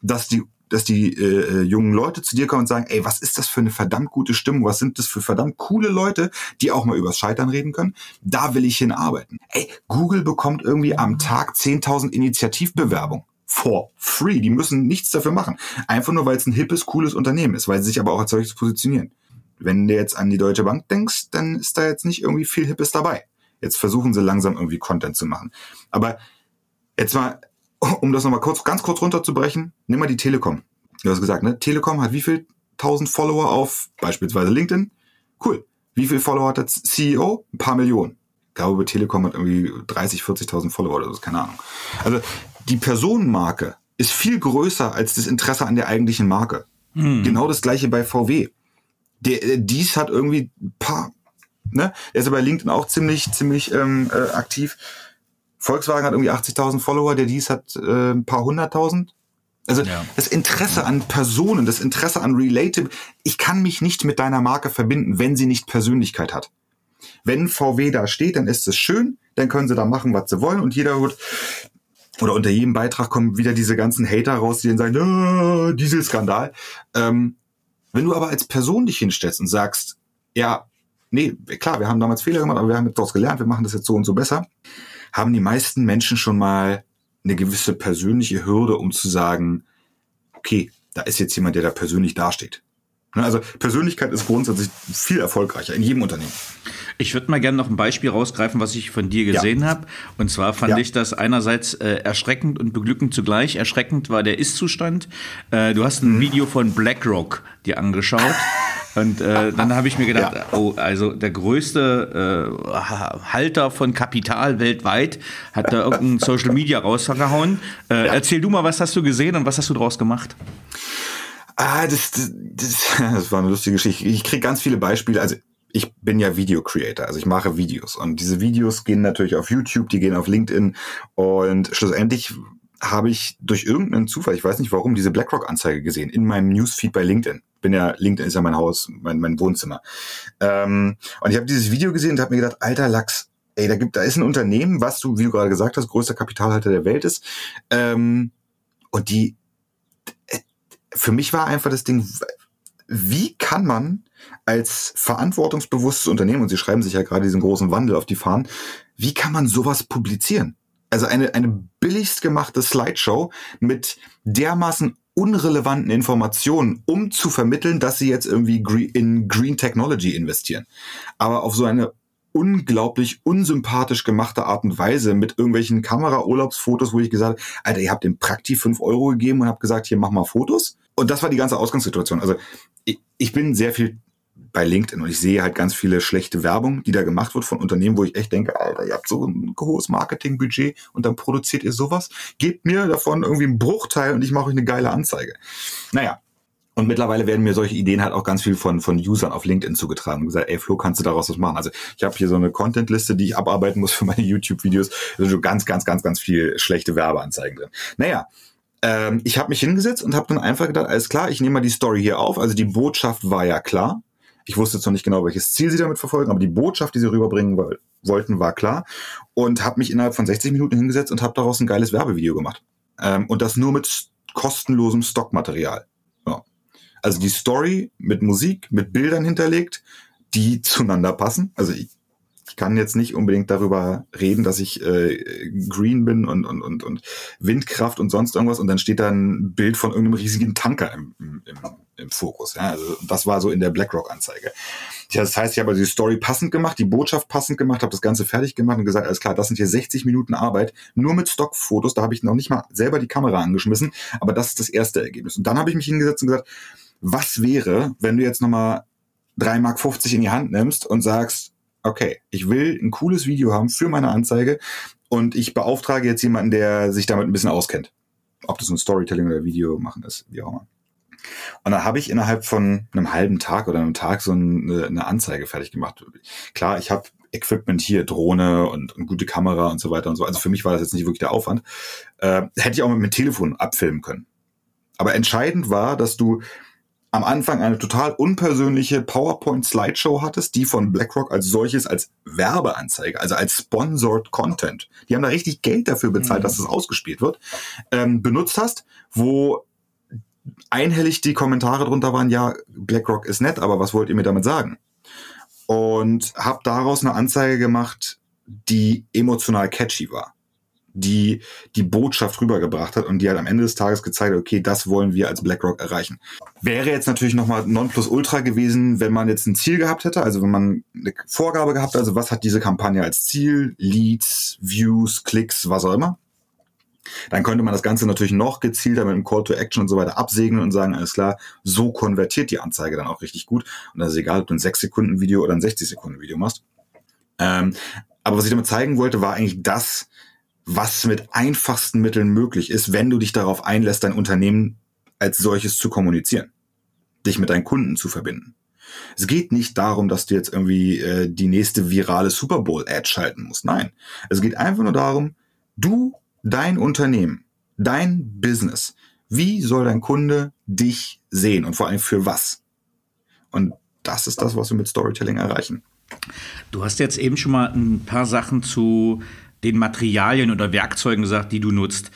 dass die dass die äh, äh, jungen Leute zu dir kommen und sagen, ey, was ist das für eine verdammt gute Stimmung? Was sind das für verdammt coole Leute, die auch mal übers Scheitern reden können? Da will ich hinarbeiten. Ey, Google bekommt irgendwie am Tag 10.000 Initiativbewerbungen for free. Die müssen nichts dafür machen. Einfach nur, weil es ein hippes, cooles Unternehmen ist, weil sie sich aber auch als solches positionieren. Wenn du jetzt an die Deutsche Bank denkst, dann ist da jetzt nicht irgendwie viel Hippes dabei. Jetzt versuchen sie langsam irgendwie Content zu machen. Aber jetzt mal, um das nochmal kurz, ganz kurz runterzubrechen, nimm mal die Telekom. Du hast gesagt, ne? Telekom hat wie viel tausend Follower auf beispielsweise LinkedIn? Cool. Wie viel Follower hat der CEO? Ein paar Millionen. Ich glaube, Telekom hat irgendwie 30, 40.000 Follower oder so, keine Ahnung. Also die Personenmarke ist viel größer als das Interesse an der eigentlichen Marke. Hm. Genau das gleiche bei VW. Der, äh, dies hat irgendwie ein paar, ne? Der ist ja bei LinkedIn auch ziemlich, ziemlich ähm, äh, aktiv. Volkswagen hat irgendwie 80.000 Follower, der dies hat äh, ein paar hunderttausend. Also ja. das Interesse an Personen, das Interesse an Relatable. Ich kann mich nicht mit deiner Marke verbinden, wenn sie nicht Persönlichkeit hat. Wenn VW da steht, dann ist es schön, dann können sie da machen, was sie wollen und jeder wird oder unter jedem Beitrag kommen wieder diese ganzen Hater raus, die dann sagen, ah, Dieselskandal. Ähm, wenn du aber als Person dich hinstellst und sagst, ja, nee, klar, wir haben damals Fehler gemacht, aber wir haben jetzt daraus gelernt, wir machen das jetzt so und so besser, haben die meisten Menschen schon mal eine gewisse persönliche Hürde, um zu sagen, okay, da ist jetzt jemand, der da persönlich dasteht. Ne, also Persönlichkeit ist grundsätzlich viel erfolgreicher in jedem Unternehmen. Ich würde mal gerne noch ein Beispiel rausgreifen, was ich von dir gesehen ja. habe. Und zwar fand ja. ich das einerseits äh, erschreckend und beglückend zugleich. Erschreckend war der Ist-Zustand. Äh, du hast ein. Video von BlackRock dir angeschaut. Und äh, dann habe ich mir gedacht, ja. oh, also der größte äh, Halter von Kapital weltweit hat da irgendein Social Media rausgehauen. Äh, erzähl du mal, was hast du gesehen und was hast du daraus gemacht? Ah, das, das, das, das war eine lustige Geschichte. Ich kriege ganz viele Beispiele. Also ich bin ja Video Creator, also ich mache Videos und diese Videos gehen natürlich auf YouTube, die gehen auf LinkedIn und schlussendlich habe ich durch irgendeinen Zufall, ich weiß nicht warum, diese BlackRock-Anzeige gesehen in meinem Newsfeed bei LinkedIn. Bin ja, LinkedIn ist ja mein Haus, mein, mein Wohnzimmer. Ähm, und ich habe dieses Video gesehen und habe mir gedacht, alter Lachs, ey, da gibt, da ist ein Unternehmen, was du, wie du gerade gesagt hast, größter Kapitalhalter der Welt ist. Ähm, und die, äh, für mich war einfach das Ding, wie kann man als verantwortungsbewusstes Unternehmen, und Sie schreiben sich ja gerade diesen großen Wandel auf die Fahnen, wie kann man sowas publizieren? Also eine, eine billigst gemachte Slideshow mit dermaßen unrelevanten Informationen, um zu vermitteln, dass sie jetzt irgendwie in Green Technology investieren. Aber auf so eine unglaublich unsympathisch gemachte Art und Weise mit irgendwelchen Kamera-Urlaubsfotos, wo ich gesagt habe, Alter, ihr habt dem Prakti fünf Euro gegeben und habt gesagt, hier mach mal Fotos. Und das war die ganze Ausgangssituation. Also ich, ich bin sehr viel bei LinkedIn und ich sehe halt ganz viele schlechte Werbung, die da gemacht wird von Unternehmen, wo ich echt denke, Alter, ihr habt so ein hohes Marketingbudget und dann produziert ihr sowas. Gebt mir davon irgendwie einen Bruchteil und ich mache euch eine geile Anzeige. Naja. Und mittlerweile werden mir solche Ideen halt auch ganz viel von, von Usern auf LinkedIn zugetragen und gesagt, ey Flo, kannst du daraus was machen? Also ich habe hier so eine Content-Liste, die ich abarbeiten muss für meine YouTube-Videos. Schon ganz, ganz, ganz, ganz viel schlechte Werbeanzeigen drin. Naja, ähm, ich habe mich hingesetzt und habe dann einfach gedacht, alles klar, ich nehme mal die Story hier auf. Also die Botschaft war ja klar. Ich wusste jetzt noch nicht genau, welches Ziel sie damit verfolgen, aber die Botschaft, die sie rüberbringen wollten, war klar. Und habe mich innerhalb von 60 Minuten hingesetzt und habe daraus ein geiles Werbevideo gemacht. Ähm, und das nur mit kostenlosem Stockmaterial. Ja. Also die Story mit Musik, mit Bildern hinterlegt, die zueinander passen. Also ich, ich kann jetzt nicht unbedingt darüber reden, dass ich äh, green bin und, und, und, und Windkraft und sonst irgendwas und dann steht da ein Bild von irgendeinem riesigen Tanker im, im, im Fokus. Ja? Also das war so in der BlackRock-Anzeige. Das heißt, ich habe also die Story passend gemacht, die Botschaft passend gemacht, habe das Ganze fertig gemacht und gesagt, alles klar, das sind hier 60 Minuten Arbeit, nur mit Stockfotos, da habe ich noch nicht mal selber die Kamera angeschmissen, aber das ist das erste Ergebnis. Und dann habe ich mich hingesetzt und gesagt, was wäre, wenn du jetzt nochmal 3,50 Mark in die Hand nimmst und sagst, okay, ich will ein cooles Video haben für meine Anzeige und ich beauftrage jetzt jemanden, der sich damit ein bisschen auskennt. Ob das ein Storytelling oder Video machen ist, wie auch immer. Und dann habe ich innerhalb von einem halben Tag oder einem Tag so eine, eine Anzeige fertig gemacht. Klar, ich habe Equipment hier, Drohne und, und, gute Kamera und so weiter und so. Also für mich war das jetzt nicht wirklich der Aufwand. Äh, hätte ich auch mit dem Telefon abfilmen können. Aber entscheidend war, dass du am Anfang eine total unpersönliche PowerPoint-Slideshow hattest, die von BlackRock als solches als Werbeanzeige, also als Sponsored Content, die haben da richtig Geld dafür bezahlt, mhm. dass das ausgespielt wird, ähm, benutzt hast, wo einhellig die Kommentare drunter waren, ja, BlackRock ist nett, aber was wollt ihr mir damit sagen? Und habe daraus eine Anzeige gemacht, die emotional catchy war die die Botschaft rübergebracht hat und die halt am Ende des Tages gezeigt hat, okay, das wollen wir als BlackRock erreichen. Wäre jetzt natürlich nochmal Nonplusultra gewesen, wenn man jetzt ein Ziel gehabt hätte, also wenn man eine Vorgabe gehabt, also was hat diese Kampagne als Ziel, Leads, Views, Klicks, was auch immer. Dann könnte man das Ganze natürlich noch gezielter mit einem Call to Action und so weiter absegnen und sagen, alles klar, so konvertiert die Anzeige dann auch richtig gut. Und das ist egal, ob du ein 6-Sekunden-Video oder ein 60-Sekunden-Video machst. Ähm, aber was ich damit zeigen wollte, war eigentlich das, was mit einfachsten Mitteln möglich ist, wenn du dich darauf einlässt, dein Unternehmen als solches zu kommunizieren, dich mit deinen Kunden zu verbinden. Es geht nicht darum, dass du jetzt irgendwie äh, die nächste virale Super Bowl-Ad schalten musst. Nein, es geht einfach nur darum, du, dein Unternehmen, dein Business, wie soll dein Kunde dich sehen und vor allem für was? Und das ist das, was wir mit Storytelling erreichen. Du hast jetzt eben schon mal ein paar Sachen zu den Materialien oder Werkzeugen gesagt, die du nutzt.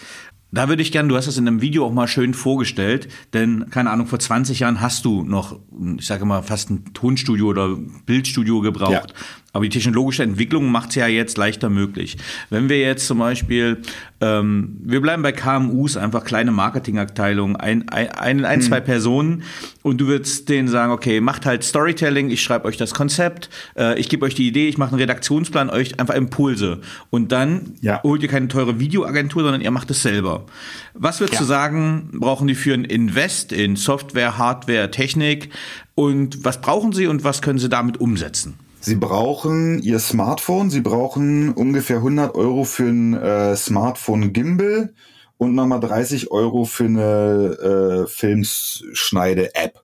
Da würde ich gerne, du hast das in einem Video auch mal schön vorgestellt, denn keine Ahnung, vor 20 Jahren hast du noch, ich sage mal, fast ein Tonstudio oder Bildstudio gebraucht. Ja. Aber die technologische Entwicklung macht es ja jetzt leichter möglich. Wenn wir jetzt zum Beispiel, ähm, wir bleiben bei KMUs, einfach kleine Marketingabteilungen, ein, ein, ein, ein hm. zwei Personen und du würdest denen sagen, okay, macht halt Storytelling, ich schreibe euch das Konzept, äh, ich gebe euch die Idee, ich mache einen Redaktionsplan, euch einfach Impulse. Und dann ja. holt ihr keine teure Videoagentur, sondern ihr macht es selber. Was würdest ja. du sagen, brauchen die für ein Invest in Software, Hardware, Technik? Und was brauchen sie und was können sie damit umsetzen? Sie brauchen Ihr Smartphone, Sie brauchen ungefähr 100 Euro für ein äh, Smartphone Gimbal und nochmal 30 Euro für eine äh, Filmschneide-App.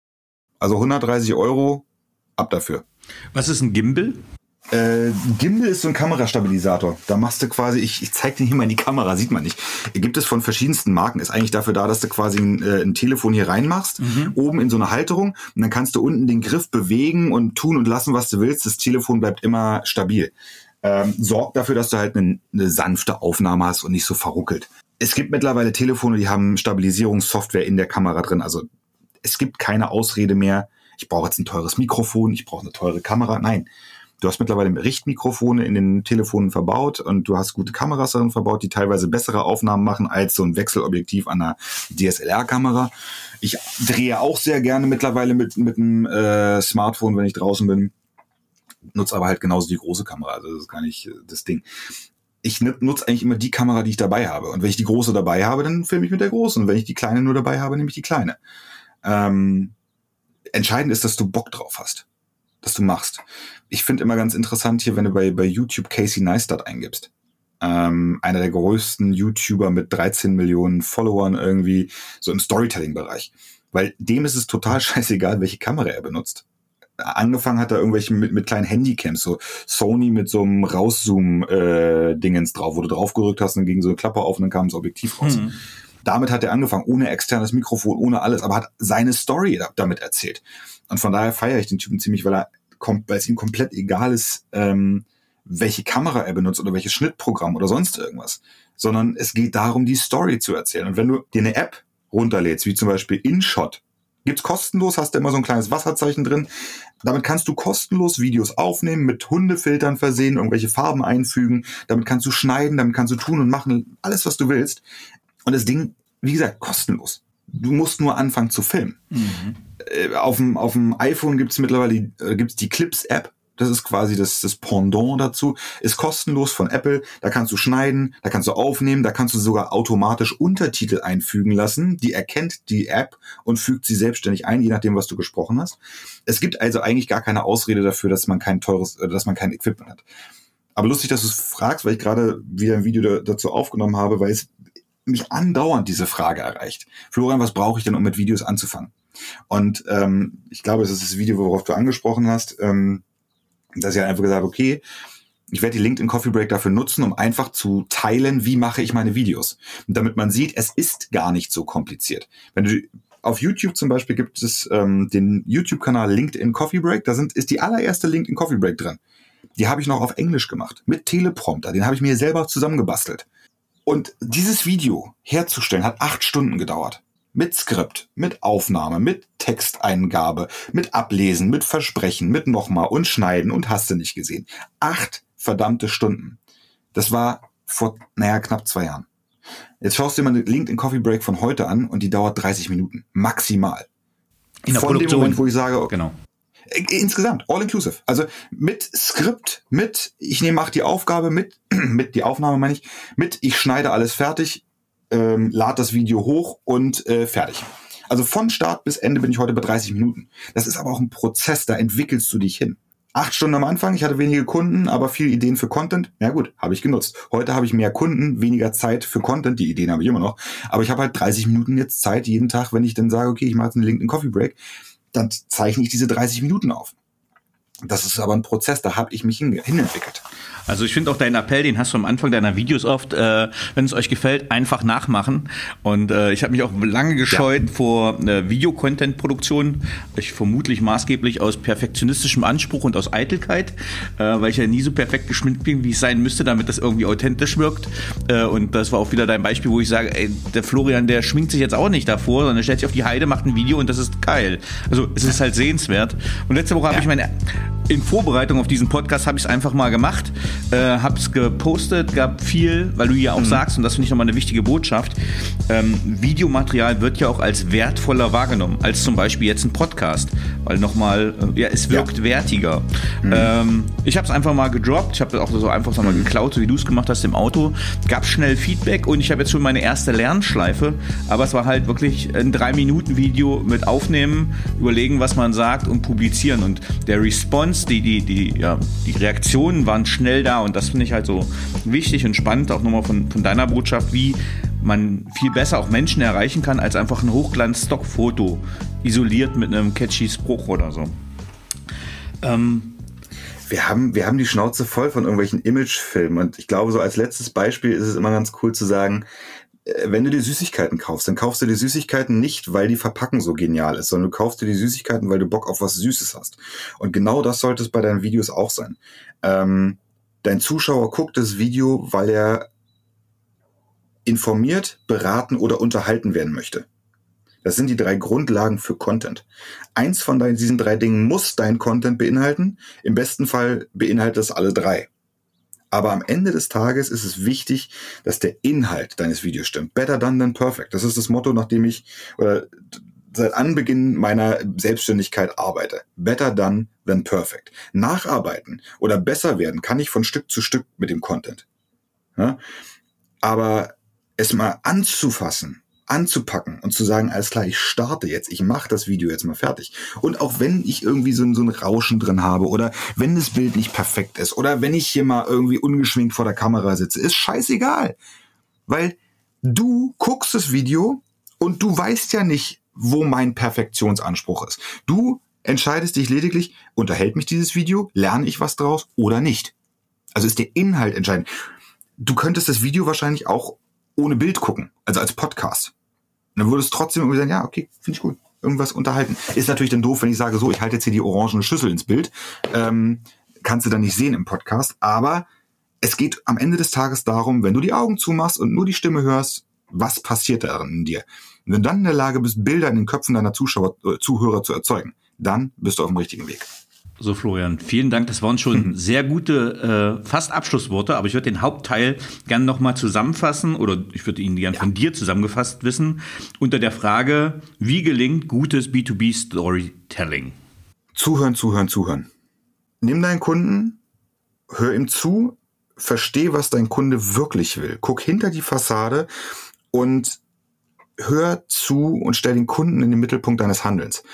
Also 130 Euro, ab dafür. Was ist ein Gimbal? Äh, Gimbal ist so ein Kamerastabilisator. Da machst du quasi, ich, ich zeig den hier mal in die Kamera, sieht man nicht. Gibt es von verschiedensten Marken. Ist eigentlich dafür da, dass du quasi ein, äh, ein Telefon hier reinmachst, mhm. oben in so eine Halterung und dann kannst du unten den Griff bewegen und tun und lassen, was du willst. Das Telefon bleibt immer stabil. Ähm, sorgt dafür, dass du halt eine, eine sanfte Aufnahme hast und nicht so verruckelt. Es gibt mittlerweile Telefone, die haben Stabilisierungssoftware in der Kamera drin. Also es gibt keine Ausrede mehr. Ich brauche jetzt ein teures Mikrofon, ich brauche eine teure Kamera. Nein, Du hast mittlerweile Richtmikrofone in den Telefonen verbaut und du hast gute Kameras darin verbaut, die teilweise bessere Aufnahmen machen als so ein Wechselobjektiv an einer DSLR-Kamera. Ich drehe auch sehr gerne mittlerweile mit, mit einem äh, Smartphone, wenn ich draußen bin. Nutze aber halt genauso die große Kamera. Also das ist gar nicht äh, das Ding ich nutze eigentlich immer die Kamera, die ich dabei habe. Und wenn ich die große dabei habe, dann filme ich mit der großen. Und wenn ich die kleine nur dabei habe, nehme ich die kleine. Ähm, entscheidend ist, dass du Bock drauf hast das du machst. Ich finde immer ganz interessant hier, wenn du bei, bei YouTube Casey Neistat eingibst. Ähm, einer der größten YouTuber mit 13 Millionen Followern irgendwie, so im Storytelling-Bereich. Weil dem ist es total scheißegal, welche Kamera er benutzt. Angefangen hat er irgendwelche mit, mit kleinen Handycams, so Sony mit so einem Rauszoom-Dingens äh, drauf, wo du draufgerückt hast und ging so eine Klappe auf und dann kam das Objektiv raus. Hm. Damit hat er angefangen, ohne externes Mikrofon, ohne alles, aber hat seine Story damit erzählt. Und von daher feiere ich den Typen ziemlich, weil er weil es ihm komplett egal ist, ähm, welche Kamera er benutzt oder welches Schnittprogramm oder sonst irgendwas. Sondern es geht darum, die Story zu erzählen. Und wenn du dir eine App runterlädst, wie zum Beispiel InShot, gibt's kostenlos, hast du immer so ein kleines Wasserzeichen drin. Damit kannst du kostenlos Videos aufnehmen, mit Hundefiltern versehen, irgendwelche Farben einfügen. Damit kannst du schneiden, damit kannst du tun und machen, alles, was du willst. Und das Ding, wie gesagt, kostenlos. Du musst nur anfangen zu filmen. Mhm. Äh, auf, dem, auf dem iPhone gibt es mittlerweile äh, gibt's die Clips-App. Das ist quasi das, das Pendant dazu. Ist kostenlos von Apple. Da kannst du schneiden, da kannst du aufnehmen, da kannst du sogar automatisch Untertitel einfügen lassen. Die erkennt die App und fügt sie selbstständig ein, je nachdem, was du gesprochen hast. Es gibt also eigentlich gar keine Ausrede dafür, dass man kein teures, äh, dass man kein Equipment hat. Aber lustig, dass du es fragst, weil ich gerade wieder ein Video da, dazu aufgenommen habe, weil es mich andauernd diese Frage erreicht. Florian, was brauche ich denn, um mit Videos anzufangen? Und ähm, ich glaube, es ist das Video, worauf du angesprochen hast, ähm, dass ich einfach gesagt okay, Ich werde die LinkedIn Coffee Break dafür nutzen, um einfach zu teilen, wie mache ich meine Videos. Und damit man sieht, es ist gar nicht so kompliziert. Wenn du auf YouTube zum Beispiel gibt es ähm, den YouTube-Kanal LinkedIn Coffee Break. Da sind, ist die allererste LinkedIn Coffee Break drin. Die habe ich noch auf Englisch gemacht, mit Teleprompter. Den habe ich mir selber zusammengebastelt. Und dieses Video herzustellen hat acht Stunden gedauert. Mit Skript, mit Aufnahme, mit Texteingabe, mit Ablesen, mit Versprechen, mit nochmal und Schneiden und hast du nicht gesehen. Acht verdammte Stunden. Das war vor, naja, knapp zwei Jahren. Jetzt schaust du dir mal eine LinkedIn Coffee Break von heute an und die dauert 30 Minuten. Maximal. In der von Produktion. dem Moment, wo ich sage, Genau. äh, Insgesamt, all inclusive. Also mit Skript, mit, ich nehme auch die Aufgabe mit, mit die Aufnahme meine ich, mit, ich schneide alles fertig, ähm, lade das Video hoch und äh, fertig. Also von Start bis Ende bin ich heute bei 30 Minuten. Das ist aber auch ein Prozess, da entwickelst du dich hin. Acht Stunden am Anfang, ich hatte wenige Kunden, aber viele Ideen für Content. Ja gut, habe ich genutzt. Heute habe ich mehr Kunden, weniger Zeit für Content. Die Ideen habe ich immer noch. Aber ich habe halt 30 Minuten jetzt Zeit jeden Tag, wenn ich dann sage, okay, ich mache jetzt einen LinkedIn Coffee Break, dann zeichne ich diese 30 Minuten auf. Das ist aber ein Prozess, da habe ich mich hin, hinentwickelt. Also ich finde auch deinen Appell, den hast du am Anfang deiner Videos oft, äh, wenn es euch gefällt, einfach nachmachen. Und äh, ich habe mich auch lange gescheut ja. vor äh, Videocontent-Produktion. Ich vermutlich maßgeblich aus perfektionistischem Anspruch und aus Eitelkeit, äh, weil ich ja nie so perfekt geschminkt bin, wie es sein müsste, damit das irgendwie authentisch wirkt. Äh, und das war auch wieder dein Beispiel, wo ich sage, ey, der Florian, der schminkt sich jetzt auch nicht davor, sondern er stellt sich auf die Heide, macht ein Video und das ist geil. Also es ist halt sehenswert. Und letzte Woche habe ja. ich meine, in Vorbereitung auf diesen Podcast habe ich es einfach mal gemacht äh, hab's gepostet, gab viel, weil du ja auch mhm. sagst, und das finde ich nochmal eine wichtige Botschaft, ähm, Videomaterial wird ja auch als wertvoller wahrgenommen, als zum Beispiel jetzt ein Podcast, weil nochmal, äh, ja, es wirkt ja. wertiger. Mhm. Ähm, ich habe es einfach mal gedroppt, ich habe auch so einfach mal mhm. geklaut, so wie du es gemacht hast im Auto, gab schnell Feedback und ich habe jetzt schon meine erste Lernschleife, aber es war halt wirklich ein drei Minuten Video mit Aufnehmen, überlegen, was man sagt und publizieren und der Response, die die die ja die Reaktionen waren schnell da und das finde ich halt so wichtig und spannend, auch nochmal von, von deiner Botschaft, wie man viel besser auch Menschen erreichen kann, als einfach ein Hochglanz-Stockfoto isoliert mit einem catchy Spruch oder so. Ähm, wir haben, wir haben die Schnauze voll von irgendwelchen Imagefilmen und ich glaube, so als letztes Beispiel ist es immer ganz cool zu sagen, wenn du dir Süßigkeiten kaufst, dann kaufst du dir Süßigkeiten nicht, weil die Verpackung so genial ist, sondern du kaufst dir die Süßigkeiten, weil du Bock auf was Süßes hast. Und genau das sollte es bei deinen Videos auch sein. Ähm, Dein Zuschauer guckt das Video, weil er informiert, beraten oder unterhalten werden möchte. Das sind die drei Grundlagen für Content. Eins von diesen drei Dingen muss dein Content beinhalten. Im besten Fall beinhaltet es alle drei. Aber am Ende des Tages ist es wichtig, dass der Inhalt deines Videos stimmt. Better done than perfect. Das ist das Motto, nach dem ich, oder seit Anbeginn meiner Selbstständigkeit arbeite. Better done than perfect. Nacharbeiten oder besser werden kann ich von Stück zu Stück mit dem Content. Ja? Aber es mal anzufassen, anzupacken und zu sagen, alles klar, ich starte jetzt, ich mache das Video jetzt mal fertig. Und auch wenn ich irgendwie so, so ein Rauschen drin habe oder wenn das Bild nicht perfekt ist oder wenn ich hier mal irgendwie ungeschminkt vor der Kamera sitze, ist scheißegal. Weil du guckst das Video und du weißt ja nicht, wo mein Perfektionsanspruch ist. Du entscheidest dich lediglich, unterhält mich dieses Video, lerne ich was draus oder nicht. Also ist der Inhalt entscheidend. Du könntest das Video wahrscheinlich auch ohne Bild gucken, also als Podcast. Und dann würdest du trotzdem irgendwie sagen, ja, okay, finde ich gut. Irgendwas unterhalten. Ist natürlich dann doof, wenn ich sage, so, ich halte jetzt hier die orangene Schüssel ins Bild. Ähm, kannst du dann nicht sehen im Podcast. Aber es geht am Ende des Tages darum, wenn du die Augen zumachst und nur die Stimme hörst, was passiert darin in dir? Und wenn du dann in der Lage bist, Bilder in den Köpfen deiner Zuschauer, äh, Zuhörer zu erzeugen, dann bist du auf dem richtigen Weg. So, Florian, vielen Dank. Das waren schon sehr gute, äh, fast Abschlussworte, aber ich würde den Hauptteil gerne nochmal zusammenfassen oder ich würde ihn gerne ja. von dir zusammengefasst wissen, unter der Frage, wie gelingt gutes B2B-Storytelling? Zuhören, zuhören, zuhören. Nimm deinen Kunden, hör ihm zu, versteh, was dein Kunde wirklich will. Guck hinter die Fassade und hör zu und stell den Kunden in den Mittelpunkt deines Handelns.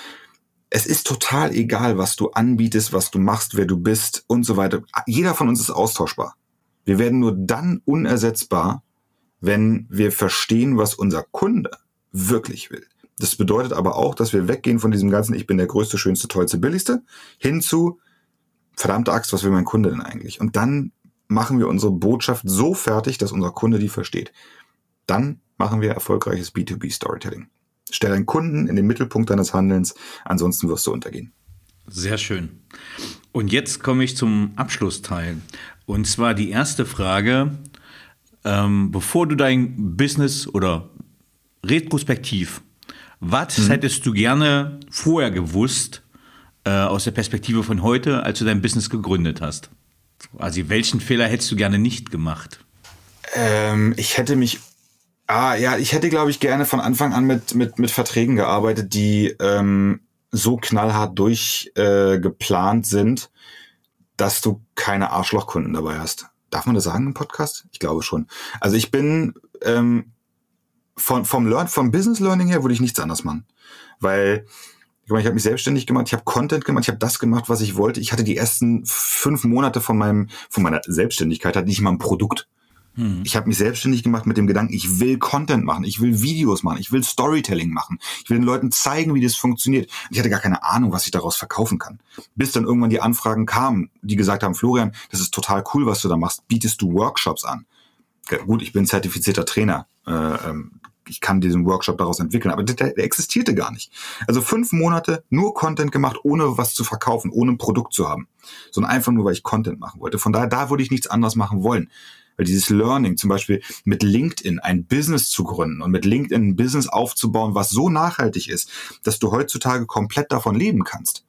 Es ist total egal, was du anbietest, was du machst, wer du bist und so weiter. Jeder von uns ist austauschbar. Wir werden nur dann unersetzbar, wenn wir verstehen, was unser Kunde wirklich will. Das bedeutet aber auch, dass wir weggehen von diesem ganzen, ich bin der größte, schönste, tollste, billigste, hin zu, verdammte Axt, was will mein Kunde denn eigentlich? Und dann machen wir unsere Botschaft so fertig, dass unser Kunde die versteht. Dann machen wir erfolgreiches B2B Storytelling. Stell deinen Kunden in den Mittelpunkt deines Handelns, ansonsten wirst du untergehen. Sehr schön. Und jetzt komme ich zum Abschlussteil. Und zwar die erste Frage, ähm, bevor du dein Business oder retrospektiv, was mhm. hättest du gerne vorher gewusst äh, aus der Perspektive von heute, als du dein Business gegründet hast? Also welchen Fehler hättest du gerne nicht gemacht? Ähm, ich hätte mich Ah, ja, ich hätte, glaube ich, gerne von Anfang an mit, mit, mit Verträgen gearbeitet, die ähm, so knallhart durchgeplant äh, sind, dass du keine Arschlochkunden dabei hast. Darf man das sagen im Podcast? Ich glaube schon. Also ich bin ähm, von, vom Learn, vom Business Learning her würde ich nichts anderes machen. Weil ich habe mich selbstständig gemacht, ich habe Content gemacht, ich habe das gemacht, was ich wollte. Ich hatte die ersten fünf Monate von meinem, von meiner Selbstständigkeit hatte nicht mal ein Produkt. Hm. Ich habe mich selbstständig gemacht mit dem Gedanken, ich will Content machen, ich will Videos machen, ich will Storytelling machen, ich will den Leuten zeigen, wie das funktioniert. Ich hatte gar keine Ahnung, was ich daraus verkaufen kann. Bis dann irgendwann die Anfragen kamen, die gesagt haben, Florian, das ist total cool, was du da machst. Bietest du Workshops an? Gut, ich bin zertifizierter Trainer. Äh, ähm, ich kann diesen Workshop daraus entwickeln, aber der, der existierte gar nicht. Also fünf Monate nur Content gemacht, ohne was zu verkaufen, ohne ein Produkt zu haben, sondern einfach nur, weil ich Content machen wollte. Von daher, da würde ich nichts anderes machen wollen. Weil dieses Learning, zum Beispiel mit LinkedIn ein Business zu gründen und mit LinkedIn ein Business aufzubauen, was so nachhaltig ist, dass du heutzutage komplett davon leben kannst.